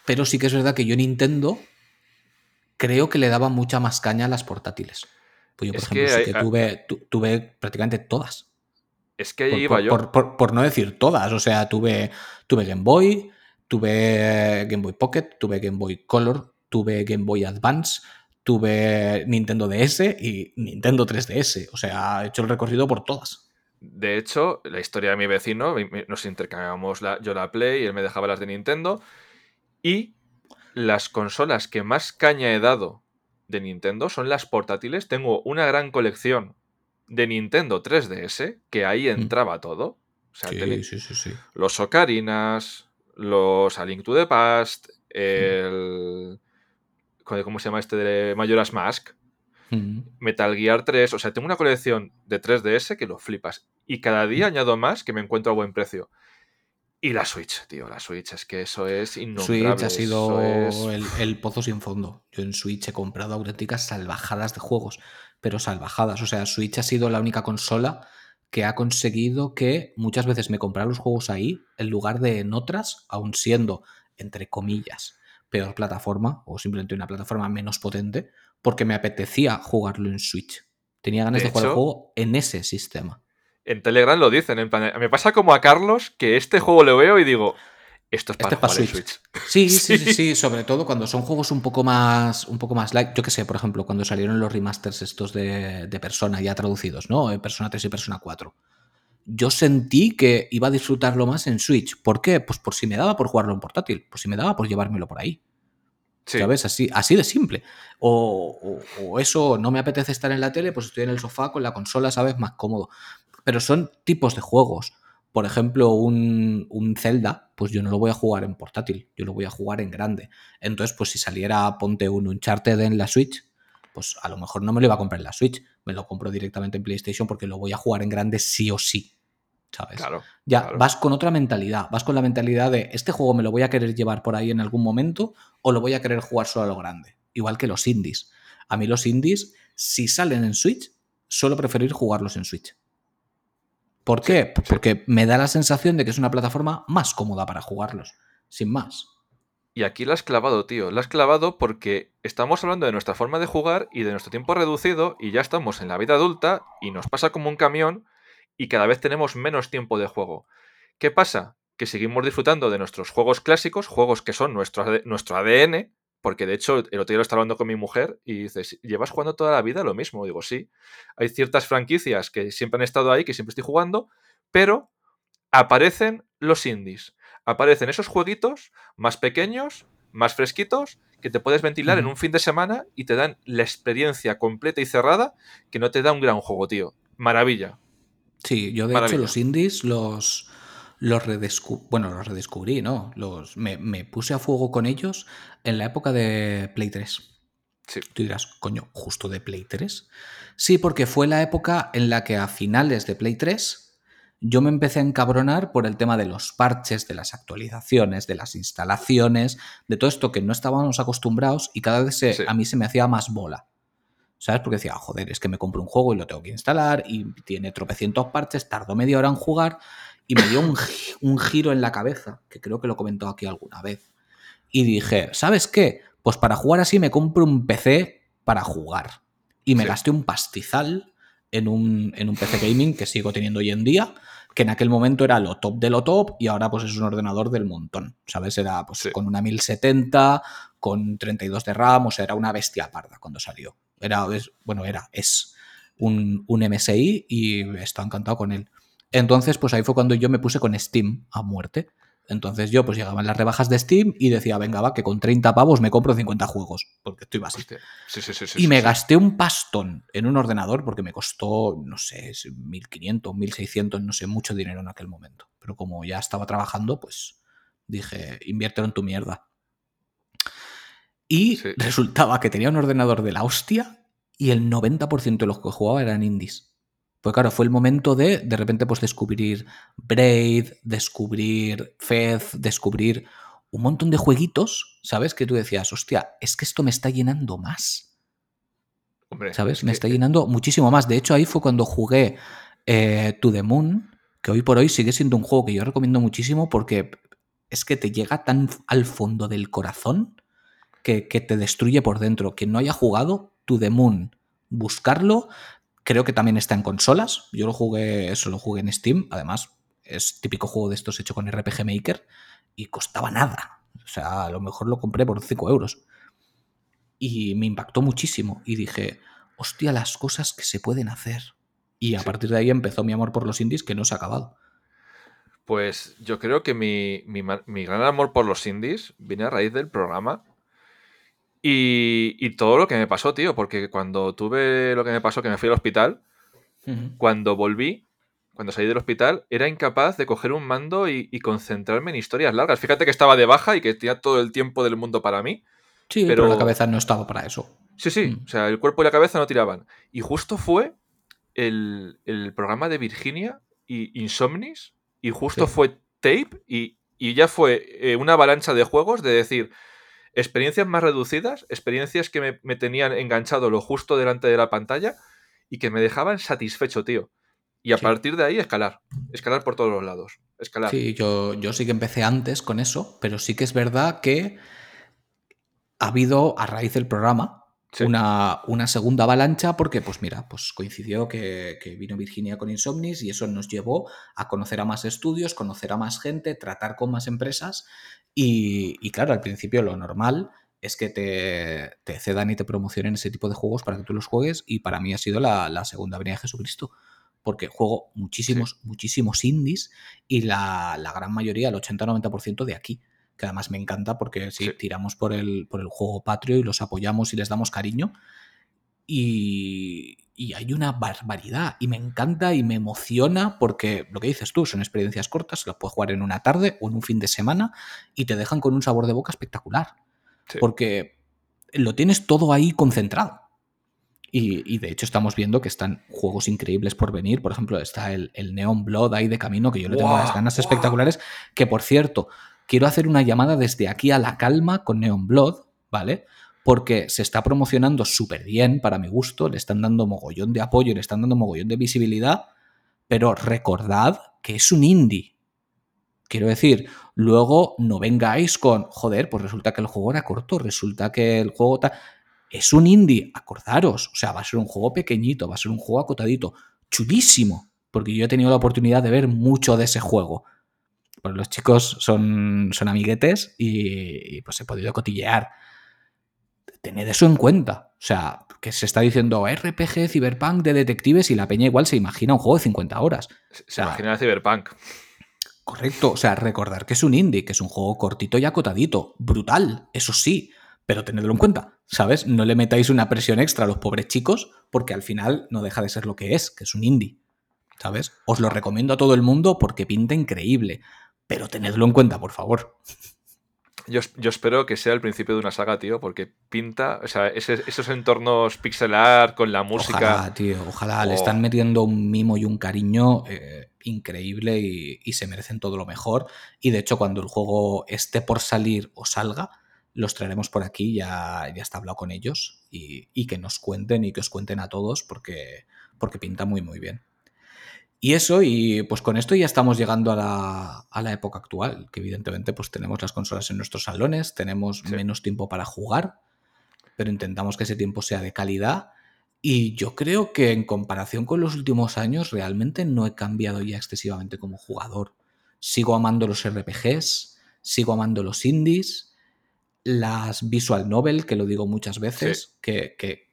Pero sí que es verdad que yo Nintendo creo que le daba mucha más caña a las portátiles. Pues yo, por Es ejemplo, que sí que hay- tuve, tu- tuve prácticamente todas. Es que ahí Por, iba por- yo. por- por- por no decir todas. O sea, tuve, tuve Game Boy, tuve Game Boy Pocket, tuve Game Boy Color, tuve Game Boy Advance, tuve Nintendo DS y Nintendo 3DS. O sea, he hecho el recorrido por todas. De hecho, la historia de mi vecino, nos intercambiábamos la, yo la Play y él me dejaba las de Nintendo. Y las consolas que más caña he dado de Nintendo son las portátiles. Tengo una gran colección de Nintendo 3DS, que ahí entraba todo. O sea, sí, sí, sí. los Ocarinas, los A Link to the Past, el... joder, ¿Cómo se llama este de Majora's Mask? Mm. Metal Gear 3, o sea, tengo una colección de 3DS que lo flipas. Y cada día añado más que me encuentro a buen precio. Y la Switch, tío, la Switch, es que eso es innombrable. Switch ha sido es- el, el pozo sin fondo. Yo en Switch he comprado auténticas salvajadas de juegos, pero salvajadas. O sea, Switch ha sido la única consola que ha conseguido que muchas veces me comprara los juegos ahí en lugar de en otras, aun siendo, entre comillas, peor plataforma o simplemente una plataforma menos potente, porque me apetecía jugarlo en Switch. Tenía ganas De de, jugar el juego en ese sistema. En Telegram lo dicen, en plan, me pasa como a Carlos que este juego lo veo y digo, esto es Este para, es para jugar en Switch. Switch. Sí, sí, sí, sí, sobre todo cuando son juegos un poco más, un poco más like. Yo que sé, por ejemplo, cuando salieron los remasters estos de, de Persona ya traducidos, ¿no? Eh, Persona 3 y Persona 4. Yo sentí que iba a disfrutarlo más en Switch. ¿Por qué? Pues por si me daba por jugarlo en portátil, por si me daba por llevármelo por ahí. Sí, ¿Sabes? Así, así de simple. O, o- o eso, no me apetece estar en la tele, pues estoy en el sofá con la consola, ¿sabes? Más cómodo. Pero son tipos de juegos. Por ejemplo, un, un Zelda, pues yo no lo voy a jugar en portátil, yo lo voy a jugar en grande. Entonces, pues si saliera, ponte un Uncharted en la Switch, pues a lo mejor no me lo iba a comprar en la Switch, me lo compro directamente en PlayStation porque lo voy a jugar en grande sí o sí. ¿Sabes? claro. Ya claro. vas con otra mentalidad, vas con la mentalidad de este juego me lo voy a querer llevar por ahí en algún momento o lo voy a querer jugar solo a lo grande. Igual que los indies. A mí los indies, si salen en Switch, suelo preferir jugarlos en Switch. ¿Por qué? sí. Porque me da la sensación de que es una plataforma más cómoda para jugarlos, sin más. Y aquí la has clavado, tío. La has clavado porque estamos hablando de nuestra forma de jugar y de nuestro tiempo reducido y ya estamos en la vida adulta y nos pasa como un camión y cada vez tenemos menos tiempo de juego. ¿Qué pasa? Que seguimos disfrutando de nuestros juegos clásicos, juegos que son nuestro, nuestro ADN, porque de hecho el otro día lo estaba hablando con mi mujer y dices, ¿llevas jugando toda la vida lo mismo? Digo, sí. Hay ciertas franquicias que siempre han estado ahí, que siempre estoy jugando, pero aparecen los indies. Aparecen esos jueguitos más pequeños, más fresquitos, que te puedes ventilar en un fin de semana y te dan la experiencia completa y cerrada que no te da un gran juego, tío. Maravilla. Sí, yo de Maravilla. hecho los indies los, los redescubrí, bueno, los redescubrí, ¿no? Los, me, me puse a fuego con ellos en la época de Play 3. Sí, Tú dirás, coño, justo de Play 3. Sí, porque fue la época en la que a finales de Play 3 yo me empecé a encabronar por el tema de los parches, de las actualizaciones, de las instalaciones, de todo esto que no estábamos acostumbrados y cada vez se- Sí. a mí se me hacía más bola. ¿Sabes? Porque decía, "Ah, joder, es que me compro un juego y lo tengo que instalar y tiene tropecientos parches, tardó media hora en jugar y me dio un, un giro en la cabeza, que creo que lo comentó aquí alguna vez. Y dije, ¿sabes qué? Pues para jugar así me compro un PC para jugar. Y me Sí. gasté un pastizal en un, en un PC gaming que sigo teniendo hoy en día, que en aquel momento era lo top de lo top y ahora pues es un ordenador del montón, ¿sabes? Era pues Sí. con una 1070, con 32 de RAM, o sea, era una bestia parda cuando salió. Era, es- bueno, era, es un, un MSI y está encantado con él. Entonces, pues ahí fue cuando yo me puse con Steam a muerte. Entonces yo pues llegaban las rebajas de Steam y decía, venga, va, que con 30 pavos me compro 50 juegos, porque estoy básico. Sí, sí, sí, Y me gasté un pastón en un ordenador porque me costó, no sé, es 1500, 1600, no sé, mucho dinero en aquel momento. Pero como ya estaba trabajando, pues dije, inviértelo en tu mierda. Y resultaba que tenía un ordenador de la hostia y el 90% de los que jugaba eran indies. Pues claro, fue el momento de de repente pues descubrir Braid, descubrir Fez, descubrir un montón de jueguitos, ¿sabes? Que tú decías, hostia, es que esto me está llenando más. Hombre, ¿Sabes? es Me está llenando muchísimo más. De hecho, ahí fue cuando jugué eh, To The Moon, que hoy por hoy sigue siendo un juego que yo recomiendo muchísimo porque es que te llega tan al fondo del corazón que, que te destruye por dentro. Quien no haya jugado To The Moon, buscarlo. Creo que también está en consolas. Yo lo jugué, eso lo jugué en Steam. Además, es típico juego de estos hecho con RPG Maker y costaba nada. O sea, a lo mejor lo compré por 5 euros. Y me impactó muchísimo. Y dije, hostia, las cosas que se pueden hacer. Y a Sí. partir de ahí empezó mi amor por los indies que no se ha acabado. Pues yo creo que mi, mi mi gran amor por los indies viene a raíz del programa. Y, y todo lo que me pasó, tío, porque cuando tuve lo que me pasó, que me fui al hospital, cuando volví, cuando salí del hospital, era incapaz de coger un mando y, y concentrarme en historias largas. Fíjate que estaba de baja y que tenía todo el tiempo del mundo para mí. Sí, pero, Pero- la cabeza no estaba para eso. Sí, sí, Mm. o sea, el cuerpo y la cabeza no tiraban. Y justo fue el, el programa de Virginia y Insomnis, y justo Sí. fue Tape, y, y ya fue eh, una avalancha de juegos de decir, experiencias más reducidas, experiencias que me, me tenían enganchado lo justo delante de la pantalla y que me dejaban satisfecho, tío. Y a Sí. partir de ahí escalar, escalar por todos los lados, escalar. Sí, yo, yo sí que empecé antes con eso, pero sí que es verdad que ha habido, a raíz del programa, Una, una, segunda avalancha porque, pues mira, pues coincidió que, vino Virginia con Insomnis y eso nos llevó a conocer a más estudios, conocer a más gente, tratar con más empresas y, claro, al principio lo normal es que te, te, cedan y te promocionen ese tipo de juegos para que tú los juegues y para mí ha sido la, segunda venida de Jesucristo porque juego muchísimos, muchísimos indies y la, la gran mayoría, el 80-90% de aquí que además me encanta porque si tiramos por el, por el juego patrio y los apoyamos y les damos cariño. Y, y, hay una barbaridad y me encanta y me emociona porque lo que dices tú son experiencias cortas, las puedes jugar en una tarde o en un fin de semana y te dejan con un sabor de boca espectacular. Porque lo tienes todo ahí concentrado. Y, de hecho estamos viendo que están juegos increíbles por venir. Por ejemplo, está el, el Neon Blood ahí de camino, que yo le tengo unas ganas espectaculares. Que por cierto, quiero hacer una llamada desde aquí a la calma con Neon Blood, ¿vale? Porque se está promocionando súper bien, para mi gusto, le están dando mogollón de apoyo, le están dando mogollón de visibilidad, pero recordad que es un indie. Quiero decir, luego no vengáis con, joder, pues resulta que el juego era corto, resulta que el juego Es un indie, acordaros, o sea, va a ser un juego pequeñito, va a ser un juego acotadito, chulísimo, porque yo he tenido la oportunidad de ver mucho de ese juego. Pues los chicos son, son amiguetes y, pues he podido cotillear. Tened eso en cuenta. O sea, que se está diciendo RPG, Cyberpunk de detectives y la peña igual se imagina un juego de 50 horas. Se imagina el Cyberpunk. Correcto, o sea, recordar que es un indie, que es un juego cortito y acotadito, brutal, eso sí, pero tenedlo en cuenta, ¿sabes? No le metáis una presión extra a los pobres chicos porque al final no deja de ser lo que es, que es un indie, ¿sabes? Os lo recomiendo a todo el mundo porque pinta increíble. Pero tenedlo en cuenta, por favor. Yo, espero que sea el principio de una saga, tío, porque pinta, o sea, esos entornos pixelar con la música. Ojalá, tío, ojalá. Le están metiendo un mimo y un cariño eh, increíble y, se merecen todo lo mejor. Y de hecho, cuando el juego esté por salir o salga, los traeremos por aquí, ya, ya está hablado con ellos y, y, que nos cuenten y que os cuenten a todos porque, porque pinta muy, muy bien. Y eso, y pues con esto ya estamos llegando a la, época actual, que evidentemente pues tenemos las consolas en nuestros salones, tenemos menos tiempo para jugar, pero intentamos que ese tiempo sea de calidad. Y yo creo que en comparación con los últimos años, realmente no he cambiado ya excesivamente como jugador. Sigo amando los RPGs, sigo amando los indies, las visual novel, que lo digo muchas veces, que, que,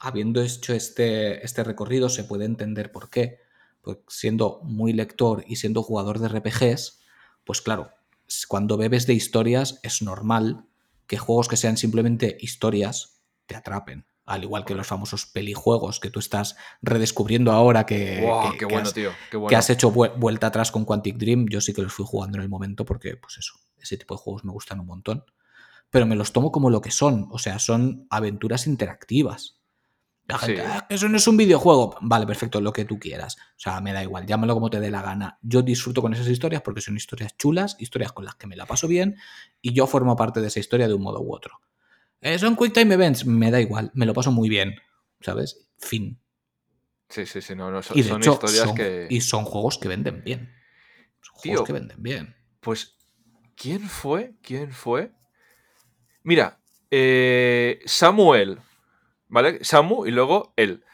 habiendo hecho este, este recorrido se puede entender por qué pues, siendo muy lector y siendo jugador de RPGs, pues claro, cuando bebes de historias es normal que juegos que sean simplemente historias te atrapen. Al igual que los famosos pelijuegos que tú estás redescubriendo ahora que, que, has, hecho vuelta atrás con Quantic Dream. Yo sí que los fui jugando en el momento porque, pues eso, ese tipo de juegos me gustan un montón. Pero me los tomo como lo que son. O sea, son aventuras interactivas. La gente, ah, eso no es un videojuego. Vale, perfecto, lo que tú quieras. O sea, me da igual, llámalo como te dé la gana. Yo disfruto con esas historias porque son historias chulas, historias con las que me la paso bien y yo formo parte de esa historia de un modo u otro. Eh, son Quick Time Events, me da igual, me lo paso muy bien, ¿sabes? Fin. Sí, sí, sí, no, no son, historias que. Y son juegos que venden bien. Son juegos que venden bien. Pues, ¿quién fue? ¿Quién fue? Mira, eh, Samuel ¿vale? Samu y luego él.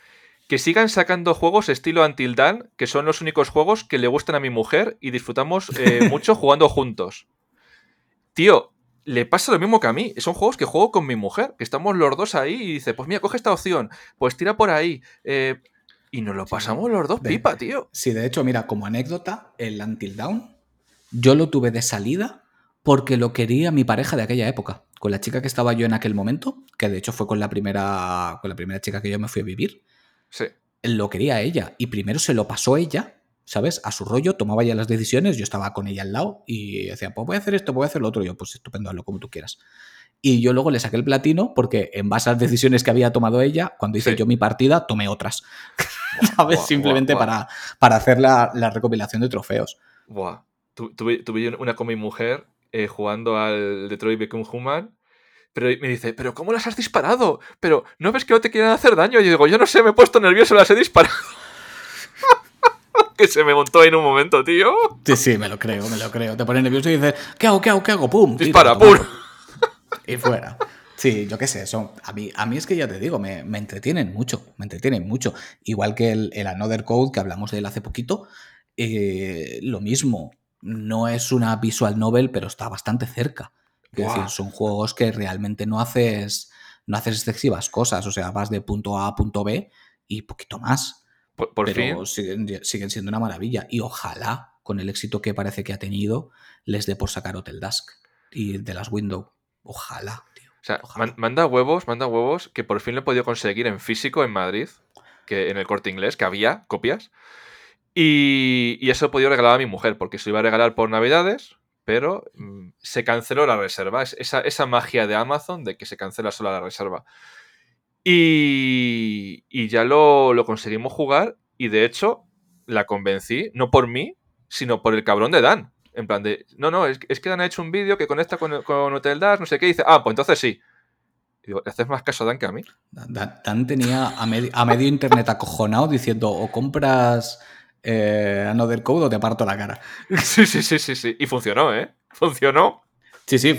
Que sigan sacando juegos estilo Until Dawn, que son los únicos juegos que le gustan a mi mujer y disfrutamos eh, mucho jugando juntos. Tío, le pasa lo mismo que a mí. Son juegos que juego con mi mujer, que estamos los dos ahí y dice, pues mira, coge esta opción, pues tira por ahí. Eh, y nos lo pasamos los dos pipa, tío. Sí, de hecho, mira, como anécdota, el Until Dawn, yo lo tuve de salida porque lo quería mi pareja de aquella época, con la chica que estaba yo en aquel momento, que de hecho fue con la primera, con la primera chica que yo me fui a vivir. Sí. Lo quería ella y primero se lo pasó ella, ¿sabes? A su rollo, tomaba ya las decisiones, yo estaba con ella al lado y decía, pues voy a hacer esto, voy a hacer lo otro, yo pues estupendo, hazlo como tú quieras. Y yo luego le saqué el platino porque en base a las decisiones que había tomado ella, cuando hice yo mi partida, tomé otras. ¿Sabes? Simplemente Para, para hacer la, recopilación de trofeos. Buah. tuve, una con mi mujer eh, jugando al Detroit Become Human. Pero me dice, ¿pero cómo las has disparado? Pero ¿no ves que no te quieren hacer daño? Y yo digo, yo no sé, me he puesto nervioso, las he disparado. que se me montó ahí en un momento, tío. Sí, sí, me lo creo, me lo creo. Te pones nervioso y dices, ¿qué hago, qué hago, qué hago? ¡Pum! Dispara, ¡pum! Y fuera. Sí, yo qué sé, son, a, mí, a mí es que ya te digo, me, entretienen mucho, me entretienen mucho. Igual que el, el Another Code, que hablamos de él hace poquito, eh, lo mismo, no es una visual novel, pero está bastante cerca. Es decir, son juegos que realmente no haces, no haces excesivas cosas, o sea, vas de punto A a punto B y poquito más. Por, pero Siguen, siguen, siendo una maravilla. Y ojalá, con el éxito que parece que ha tenido, les dé por sacar Hotel Dusk y de las Windows. Ojalá, tío. O sea, manda huevos, manda huevos, que por fin lo he podido conseguir en físico en Madrid, que en el corte inglés, que había copias. Y, eso he podido regalar a mi mujer, porque se iba a regalar por Navidades, pero mm, se canceló la reserva. Esa, esa, magia de Amazon de que se cancela sola la reserva. Y, y ya lo, lo, conseguimos jugar y de hecho la convencí, no por mí, sino por el cabrón de Dan. En plan de, no, no, es, es que Dan ha hecho un vídeo que conecta con, con Hotel Dash, no sé qué, y dice, ah, pues entonces sí. Y digo, ¿le haces más caso a Dan que a mí? Dan, tenía a, a medio internet acojonado diciendo, o compras eh, Another Code o te parto la cara. Sí, sí, sí, sí, sí. Y funcionó, ¿eh? Funcionó. Sí, sí,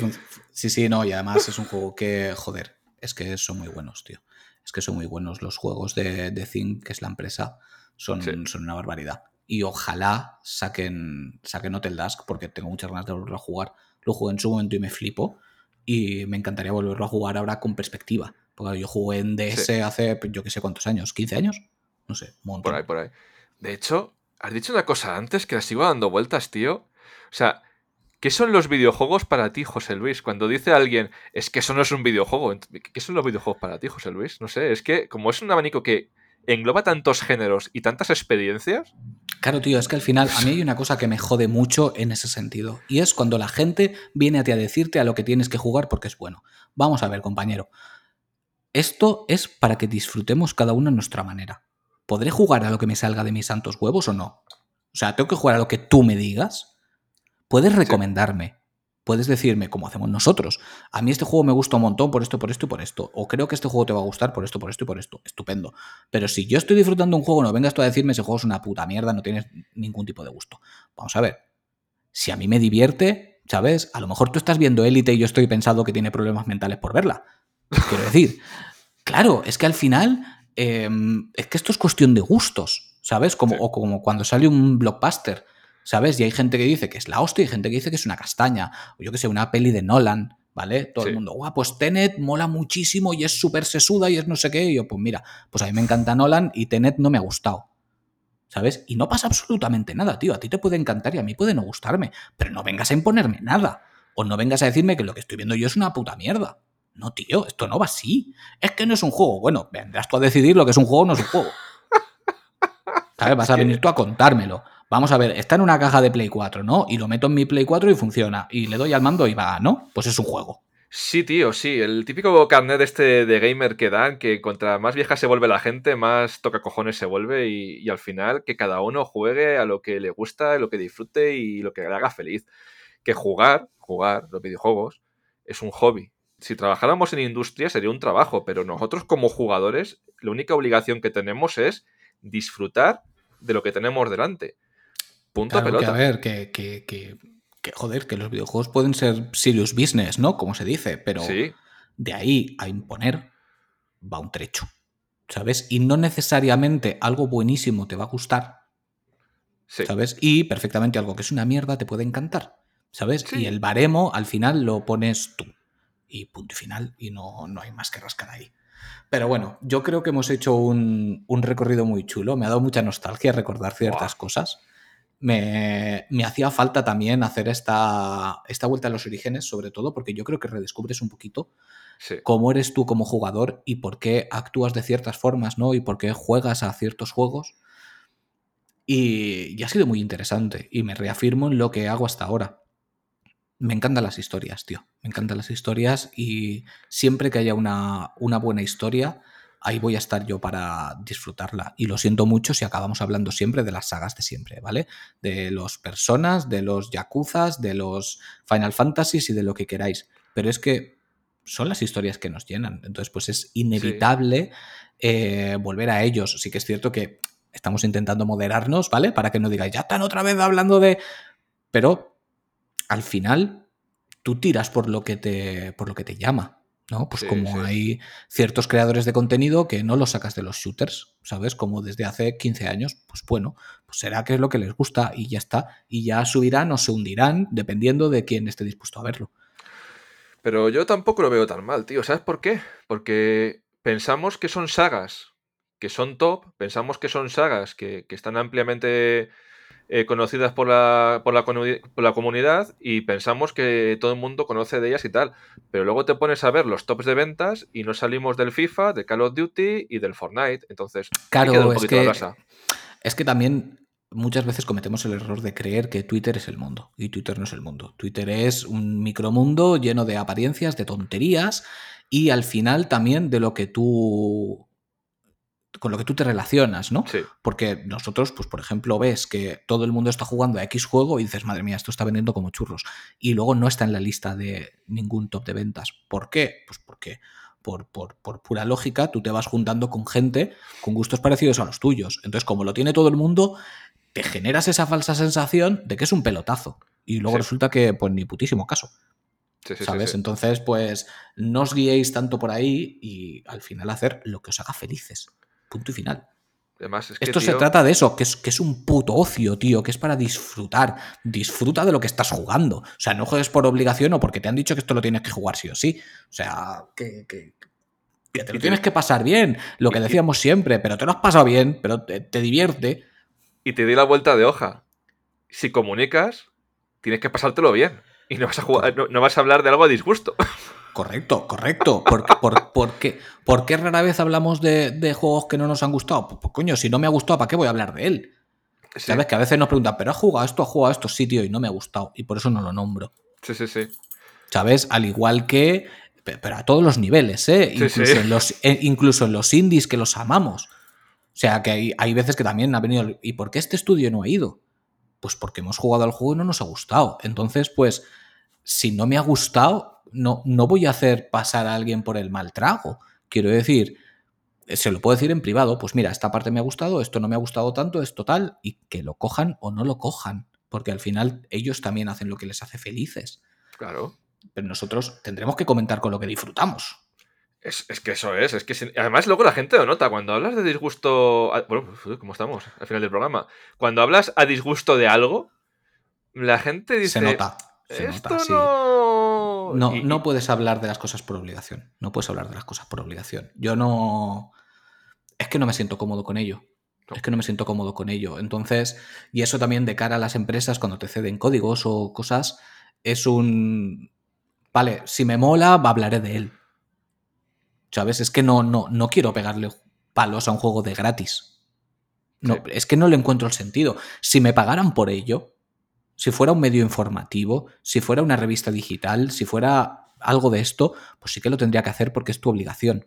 sí, sí, no. Y además es un juego que, joder, es que son muy buenos, tío. Es que son muy buenos los juegos de, de Think, que es la empresa, son, son una barbaridad. Y ojalá saquen, saquen Hotel Dusk, porque tengo muchas ganas de volverlo a jugar. Lo jugué en su momento y me flipo. Y me encantaría volverlo a jugar ahora con perspectiva. Porque yo jugué en DS hace, yo qué sé cuántos años, ¿15 años? No sé, un montón. Por ahí, por ahí. De hecho, has dicho una cosa antes que la sigo dando vueltas, tío. O sea, ¿qué son los videojuegos para ti, José Luis? Cuando dice alguien, es que eso no es un videojuego, ¿qué son los videojuegos para ti, José Luis? No sé, es que como es un abanico que engloba tantos géneros y tantas experiencias. Claro, tío, es que al final a mí hay una cosa que me jode mucho en ese sentido. Y es cuando la gente viene a ti a decirte a lo que tienes que jugar porque es bueno. Vamos a ver, compañero. Esto es para que disfrutemos cada uno a nuestra manera. ¿Podré jugar a lo que me salga de mis santos huevos o no? O sea, ¿tengo que jugar a lo que tú me digas? Puedes recomendarme. Puedes decirme, como hacemos nosotros, a mí este juego me gusta un montón por esto, por esto y por esto. O creo que este juego te va a gustar por esto, por esto y por esto. Estupendo. Pero si yo estoy disfrutando un juego, no vengas tú a decirme ese juego es una puta mierda, no tienes ningún tipo de gusto. Vamos a ver. Si a mí me divierte, ¿sabes? A lo mejor tú estás viendo Élite y yo estoy pensando que tiene problemas mentales por verla. Quiero decir, claro, es que al final Em, es que esto es cuestión de gustos, ¿sabes? Como, O como cuando sale un blockbuster, ¿sabes? Y hay gente que dice que es la hostia y gente que dice que es una castaña. O yo que sé, una peli de Nolan, ¿vale? Todo el mundo, guau, pues Tenet mola muchísimo y es súper sesuda y es no sé qué. Y yo, pues mira, pues a mí me encanta Nolan y Tenet no me ha gustado. ¿Sabes? Y no pasa absolutamente nada, tío. A ti te puede encantar y a mí puede no gustarme. Pero no vengas a imponerme nada. O no vengas a decirme que lo que estoy viendo yo es una puta mierda. No, tío, esto no va así. Es que no es un juego. Bueno, vendrás tú a decidir lo que es un juego o no es un juego. ¿Sabes? Vas a venir tú a contármelo. Vamos a ver, está en una caja de Play 4, ¿no? Y lo meto en mi Play 4 y funciona. Y le doy al mando y va, ¿no? Pues es un juego. Sí, tío, sí. El típico carnet este de gamer que dan, que contra más vieja se vuelve la gente, más toca cojones se vuelve. Y, y al final, que cada uno juegue a lo que le gusta, lo que disfrute y lo que le haga feliz. Que jugar, jugar los videojuegos, es un hobby si trabajáramos en industria sería un trabajo, pero nosotros como jugadores, la única obligación que tenemos es disfrutar de lo que tenemos delante. Punto pelota. a ver, que, que, que, joder, que los videojuegos pueden ser serious business, ¿no? Como se dice, pero de ahí a imponer va un trecho. ¿Sabes? Y no necesariamente algo buenísimo te va a gustar. ¿Sabes? Y perfectamente algo que es una mierda te puede encantar. ¿Sabes? Y el baremo al final lo pones tú y punto final, y no, no hay más que rascar ahí. Pero bueno, yo creo que hemos hecho un, recorrido muy chulo, me ha dado mucha nostalgia recordar ciertas cosas. Me, hacía falta también hacer esta, esta vuelta a los orígenes, sobre todo porque yo creo que redescubres un poquito cómo eres tú como jugador y por qué actúas de ciertas formas, ¿no? Y por qué juegas a ciertos juegos. Y, y ha sido muy interesante y me reafirmo en lo que hago hasta ahora me encantan las historias, tío. Me encantan las historias y siempre que haya una, una, buena historia, ahí voy a estar yo para disfrutarla. Y lo siento mucho si acabamos hablando siempre de las sagas de siempre, ¿vale? De los personas, de los yakuzas, de los Final Fantasies y de lo que queráis. Pero es que son las historias que nos llenan. Entonces, pues es inevitable eh, volver a ellos. Sí que es cierto que estamos intentando moderarnos, ¿vale? Para que no digáis, ya están otra vez hablando de... Pero al final tú tiras por lo que te, por lo que te llama. ¿no? Pues Sí, como sí. hay ciertos creadores de contenido que no los sacas de los shooters, ¿sabes? Como desde hace 15 años, pues bueno, pues será que es lo que les gusta y ya está. Y ya subirán o se hundirán dependiendo de quién esté dispuesto a verlo. Pero yo tampoco lo veo tan mal, tío. ¿Sabes por qué? Porque pensamos que son sagas que son top, pensamos que son sagas que, que están ampliamente eh, conocidas por la, por, la, por la, comunidad y pensamos que todo el mundo conoce de ellas y tal. Pero luego te pones a ver los tops de ventas y no salimos del FIFA, de Call of Duty y del Fortnite. Entonces, claro, es que, es que también muchas veces cometemos el error de creer que Twitter es el mundo y Twitter no es el mundo. Twitter es un micromundo lleno de apariencias, de tonterías y al final también de lo que tú con lo que tú te relacionas, ¿no? Sí. Porque nosotros, pues por ejemplo, ves que todo el mundo está jugando a X juego y dices, madre mía, esto está vendiendo como churros. Y luego no está en la lista de ningún top de ventas. ¿Por qué? Pues porque por, por, por, pura lógica tú te vas juntando con gente con gustos parecidos a los tuyos. Entonces, como lo tiene todo el mundo, te generas esa falsa sensación de que es un pelotazo. Y luego sí. resulta que, pues ni putísimo caso. Sí, sí, ¿Sabes? sí, Entonces, pues no os guiéis tanto por ahí y al final hacer lo que os haga felices. Punto y final. Además, es que, Esto tío, se trata de eso, que es, que es un puto ocio, tío, que es para disfrutar. Disfruta de lo que estás jugando. O sea, no juegues por obligación o porque te han dicho que esto lo tienes que jugar sí o sí. O sea, que, que, que te lo tienes que pasar bien, lo que decíamos siempre, pero te lo has pasado bien, pero te, te divierte. Y te di la vuelta de hoja. Si comunicas, tienes que pasártelo bien. Y no vas a, jugar, no, no vas a hablar de algo a disgusto. Correcto, correcto. ¿Por, por, por, qué, ¿Por, qué, rara vez hablamos de, de, juegos que no nos han gustado? Pues, pues, coño, si no me ha gustado, ¿para qué voy a hablar de él? Sí. Sabes que a veces nos preguntan, ¿pero has jugado esto? ¿Has jugado esto? Sí, tío, y no me ha gustado. Y por eso no lo nombro. Sí, sí, sí. ¿Sabes? Al igual que. Pero a todos los niveles, ¿eh? Sí, incluso, sí. En los, incluso en los indies que los amamos. O sea, que hay, hay veces que también ha venido. ¿Y por qué este estudio no ha ido? Pues porque hemos jugado al juego y no nos ha gustado. Entonces, pues, si no me ha gustado, no, no voy a hacer pasar a alguien por el mal trago. Quiero decir, se lo puedo decir en privado, pues mira, esta parte me ha gustado, esto no me ha gustado tanto, es total, y que lo cojan o no lo cojan, porque al final ellos también hacen lo que les hace felices. Claro. Pero nosotros tendremos que comentar con lo que disfrutamos. Es, es que eso es, es que además luego la gente lo nota, cuando hablas de disgusto, bueno, ¿cómo estamos al final del programa? Cuando hablas a disgusto de algo, la gente dice... Se nota. Se Esto nota, sí. no... No, Y- no puedes hablar de las cosas por obligación. No puedes hablar de las cosas por obligación. Yo no. Es que no me siento cómodo con ello. No. Es que no me siento cómodo con ello. Entonces, y eso también de cara a las empresas cuando te ceden códigos o cosas, es un. Vale, si me mola, hablaré de él. ¿Sabes? Es que no, no, no quiero pegarle palos a un juego de gratis. No, Sí. Es que no le encuentro el sentido. Si me pagaran por ello, si fuera un medio informativo, si fuera una revista digital, si fuera algo de esto, pues sí que lo tendría que hacer porque es tu obligación.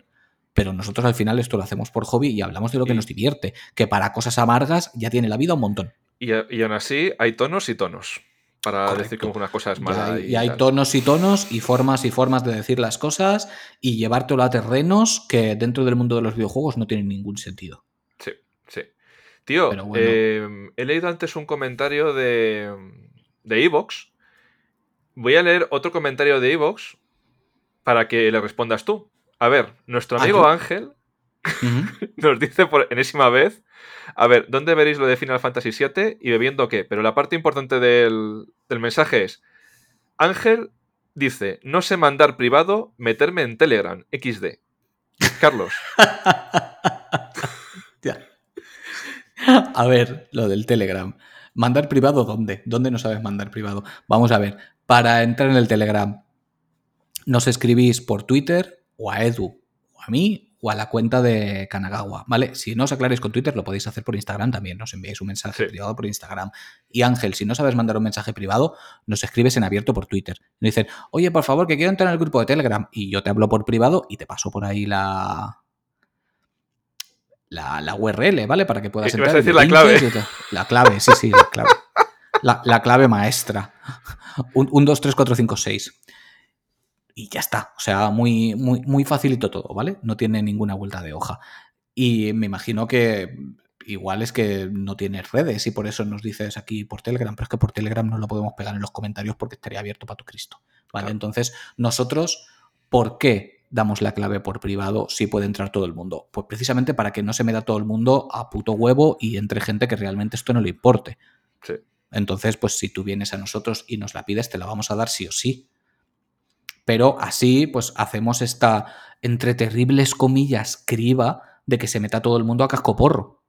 Pero nosotros al final esto lo hacemos por hobby y hablamos de lo que nos divierte, que para cosas amargas ya tiene la vida un montón. Y aún así hay tonos y tonos para Correcto. decir que una cosa es Y hay, y y hay tal. tonos y tonos y formas y formas de decir las cosas y llevártelo a terrenos que dentro del mundo de los videojuegos no tienen ningún sentido. Sí, sí. Tío, bueno. eh, he leído antes un comentario de de Evox. Voy a leer otro comentario de Evox para que le respondas tú. A ver, nuestro Ah, amigo. Ángel Nos dice por enésima vez, a ver, ¿dónde veréis lo de Final Fantasy VII y bebiendo qué? Pero la parte importante del, del mensaje es, Ángel dice, no sé mandar privado, meterme en Telegram, XD. Carlos, Ya. A ver, lo del Telegram. ¿Mandar privado dónde? ¿Dónde no sabes mandar privado? Vamos a ver. Para entrar en el Telegram, nos escribís por Twitter o a Edu o a mí o a la cuenta de Kanagawa, ¿vale? Si no os aclaréis con Twitter, lo podéis hacer por Instagram también. Nos enviáis un mensaje Sí. privado por Instagram. Y Ángel, si no sabes mandar un mensaje privado, nos escribes en abierto por Twitter. Nos dicen, oye, por favor, que quiero entrar en el grupo de Telegram. Y yo te hablo por privado y te paso por ahí la, la, la URL, ¿vale? Para que puedas entrar. a y decir la clave. te- La clave, sí, sí, la clave. La, la clave maestra. Un, un 2, 3, 4, 5, 6. Y ya está. O sea, muy, muy, muy facilito todo, ¿vale? No tiene ninguna vuelta de hoja. Y me imagino que igual es que no tienes redes y por eso nos dices aquí por Telegram, pero es que por Telegram no lo podemos pegar en los comentarios porque estaría abierto para tu Cristo. ¿Vale? Claro. Entonces, nosotros, ¿por qué damos la clave por privado si puede entrar todo el mundo? Pues precisamente para que no se meta todo el mundo a puto huevo y entre gente que realmente esto no le importe. Sí. Entonces, pues si tú vienes a nosotros y nos la pides, te la vamos a dar sí o sí. Pero así, pues hacemos esta, entre terribles comillas, criba de que se meta todo el mundo a casco porro.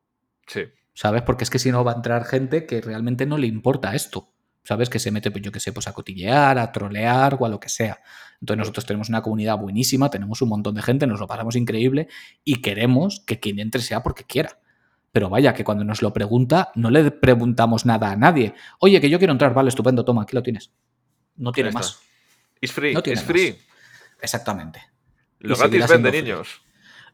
Sí. ¿Sabes? Porque es que si no va a entrar gente que realmente no le importa esto. ¿Sabes? Que se mete, pues yo que sé, pues a cotillear, a trolear o a lo que sea. Entonces nosotros tenemos una comunidad buenísima, tenemos un montón de gente, nos lo pasamos increíble y queremos que quien entre sea porque quiera. Pero vaya, que cuando nos lo pregunta, no le preguntamos nada a nadie. Oye, que yo quiero entrar, vale, estupendo, toma, aquí lo tienes. No tiene más. It's free, No it's free. más. Exactamente. Lo Y gratis vende, niños.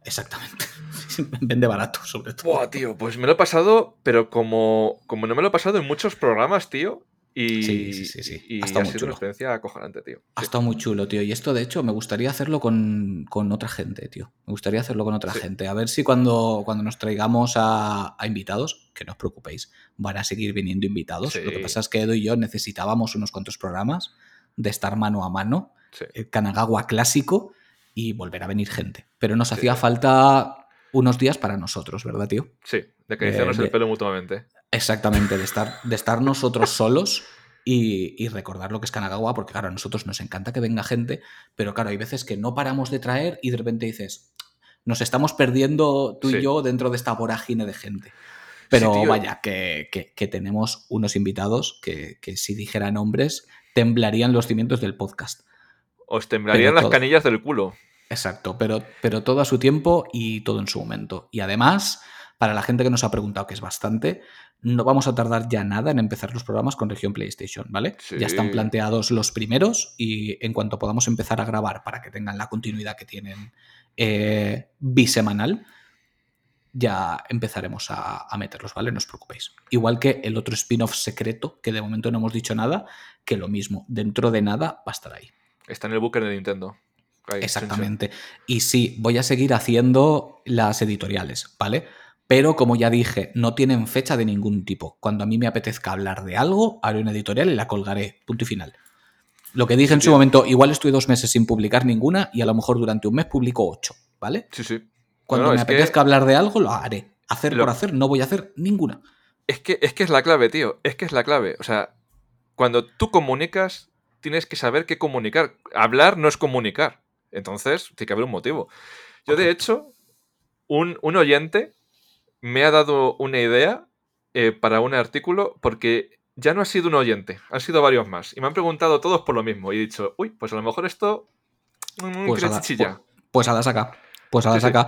Exactamente. Vende barato, sobre todo. Buah, tío, pues me lo he pasado, pero como, como no me lo he pasado en muchos programas, tío. Y, Sí, sí, sí, sí. y Ha ha estado muy sido chulo. una experiencia acojonante, tío. Ha Sí. estado muy chulo, tío. Y esto, de hecho, me gustaría hacerlo con, con otra gente, tío. Me gustaría hacerlo con otra Sí. gente. A ver si cuando, cuando nos traigamos a, a invitados, que no os preocupéis, van a seguir viniendo invitados. Lo que pasa es que Edu y yo necesitábamos unos cuantos programas de estar mano a mano, Sí. el Kanagawa clásico, y volver a venir gente. Pero nos Sí. hacía falta unos días para nosotros, ¿verdad, tío? Sí, de acariciarnos Eh, el pelo mutuamente. Exactamente, de estar, de estar nosotros solos y, y recordar lo que es Kanagawa, porque claro, a nosotros nos encanta que venga gente, pero claro, hay veces que no paramos de traer y de repente dices, nos estamos perdiendo tú y yo dentro de esta vorágine de gente. Pero Sí, vaya, que, que- que tenemos unos invitados que, que si dijera nombres, temblarían los cimientos del podcast. Os temblarían las todo. canillas del culo. Exacto, pero, pero todo a su tiempo y todo en su momento. Y además, para la gente que nos ha preguntado, que es bastante, no vamos a tardar ya nada en empezar los programas con región PlayStation, ¿vale? Sí. Ya están planteados los primeros y en cuanto podamos empezar a grabar para que tengan la continuidad que tienen eh, bisemanal, ya empezaremos a, a meterlos, ¿vale? No os preocupéis. Igual que el otro spin-off secreto, que de momento no hemos dicho nada, que lo mismo, dentro de nada va a estar ahí. Está en el búnker de Nintendo. Ahí, Exactamente. Y sí, voy a seguir haciendo las editoriales, ¿vale? Pero como ya dije, no tienen fecha de ningún tipo. Cuando a mí me apetezca hablar de algo, haré una editorial y la colgaré. Punto y final. Lo que dije en su tío. momento, igual estoy dos meses sin publicar ninguna y a lo mejor durante un mes publico ocho, ¿vale? Sí, sí. Cuando No, me que- apetezca hablar de algo, lo haré. Hacer Lo- por hacer, no voy a hacer ninguna. Es que, es que es la clave, tío. Es que es la clave. O sea, cuando tú comunicas, tienes que saber qué comunicar. Hablar no es comunicar. Entonces, tiene que haber un motivo. Yo, de hecho, un, un oyente me ha dado una idea eh, para un artículo porque ya no ha sido un oyente, han sido varios más. Y me han preguntado todos por lo mismo. Y he dicho, uy, pues a lo mejor esto. mm, Pues a, tiene la, chichilla. pues a la saca. Pues sí. saca.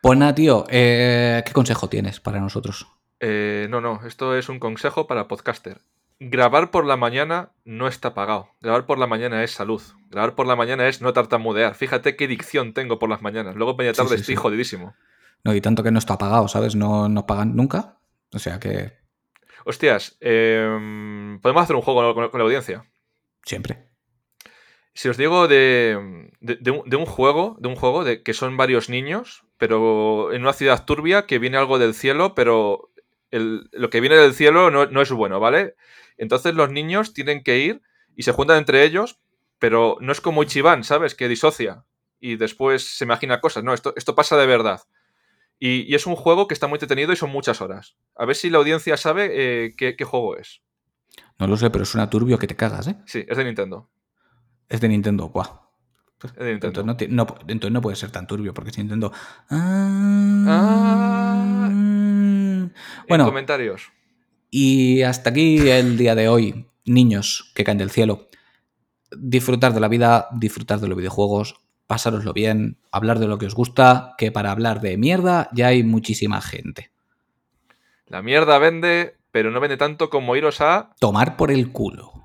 Pues nada, tío, eh, ¿qué consejo tienes para nosotros? Eh, no, no, esto es un consejo para podcaster. Grabar por la mañana no está pagado. Grabar por la mañana es salud. Grabar por la mañana es no tartamudear. Fíjate qué dicción tengo por las mañanas. Luego media tarde sí, estoy jodidísimo. No, y tanto que no está pagado, ¿sabes? No nos pagan nunca. O sea que Hostias, em, podemos hacer un juego con, con la audiencia. siempre. Si os digo de, de- de un, de un juego, de un juego de que son varios niños, pero en una ciudad turbia que viene algo del cielo, pero el- lo que viene del cielo no, no es bueno, ¿vale? Entonces los niños tienen que ir y se juntan entre ellos, pero no es como Ichiban, ¿sabes? Que disocia y después se imagina cosas. No, esto, esto pasa de verdad. Y, y es un juego que está muy entretenido y son muchas horas. A ver si la audiencia sabe eh, qué, qué juego es. No lo sé, pero suena turbio que te cagas, ¿eh? Sí, es de Nintendo. Es de Nintendo, guau. Es de Nintendo. Entonces no, ti- no- entonces no puede ser tan turbio porque es Nintendo. Ah. En Bueno, comentarios. y hasta aquí el día de hoy. Niños que caen del cielo. Disfrutar de la vida, disfrutar de los videojuegos, pasároslo bien, hablar de lo que os gusta, que para hablar de mierda ya hay muchísima gente. La mierda vende, pero no vende tanto como iros a Tomar por el culo.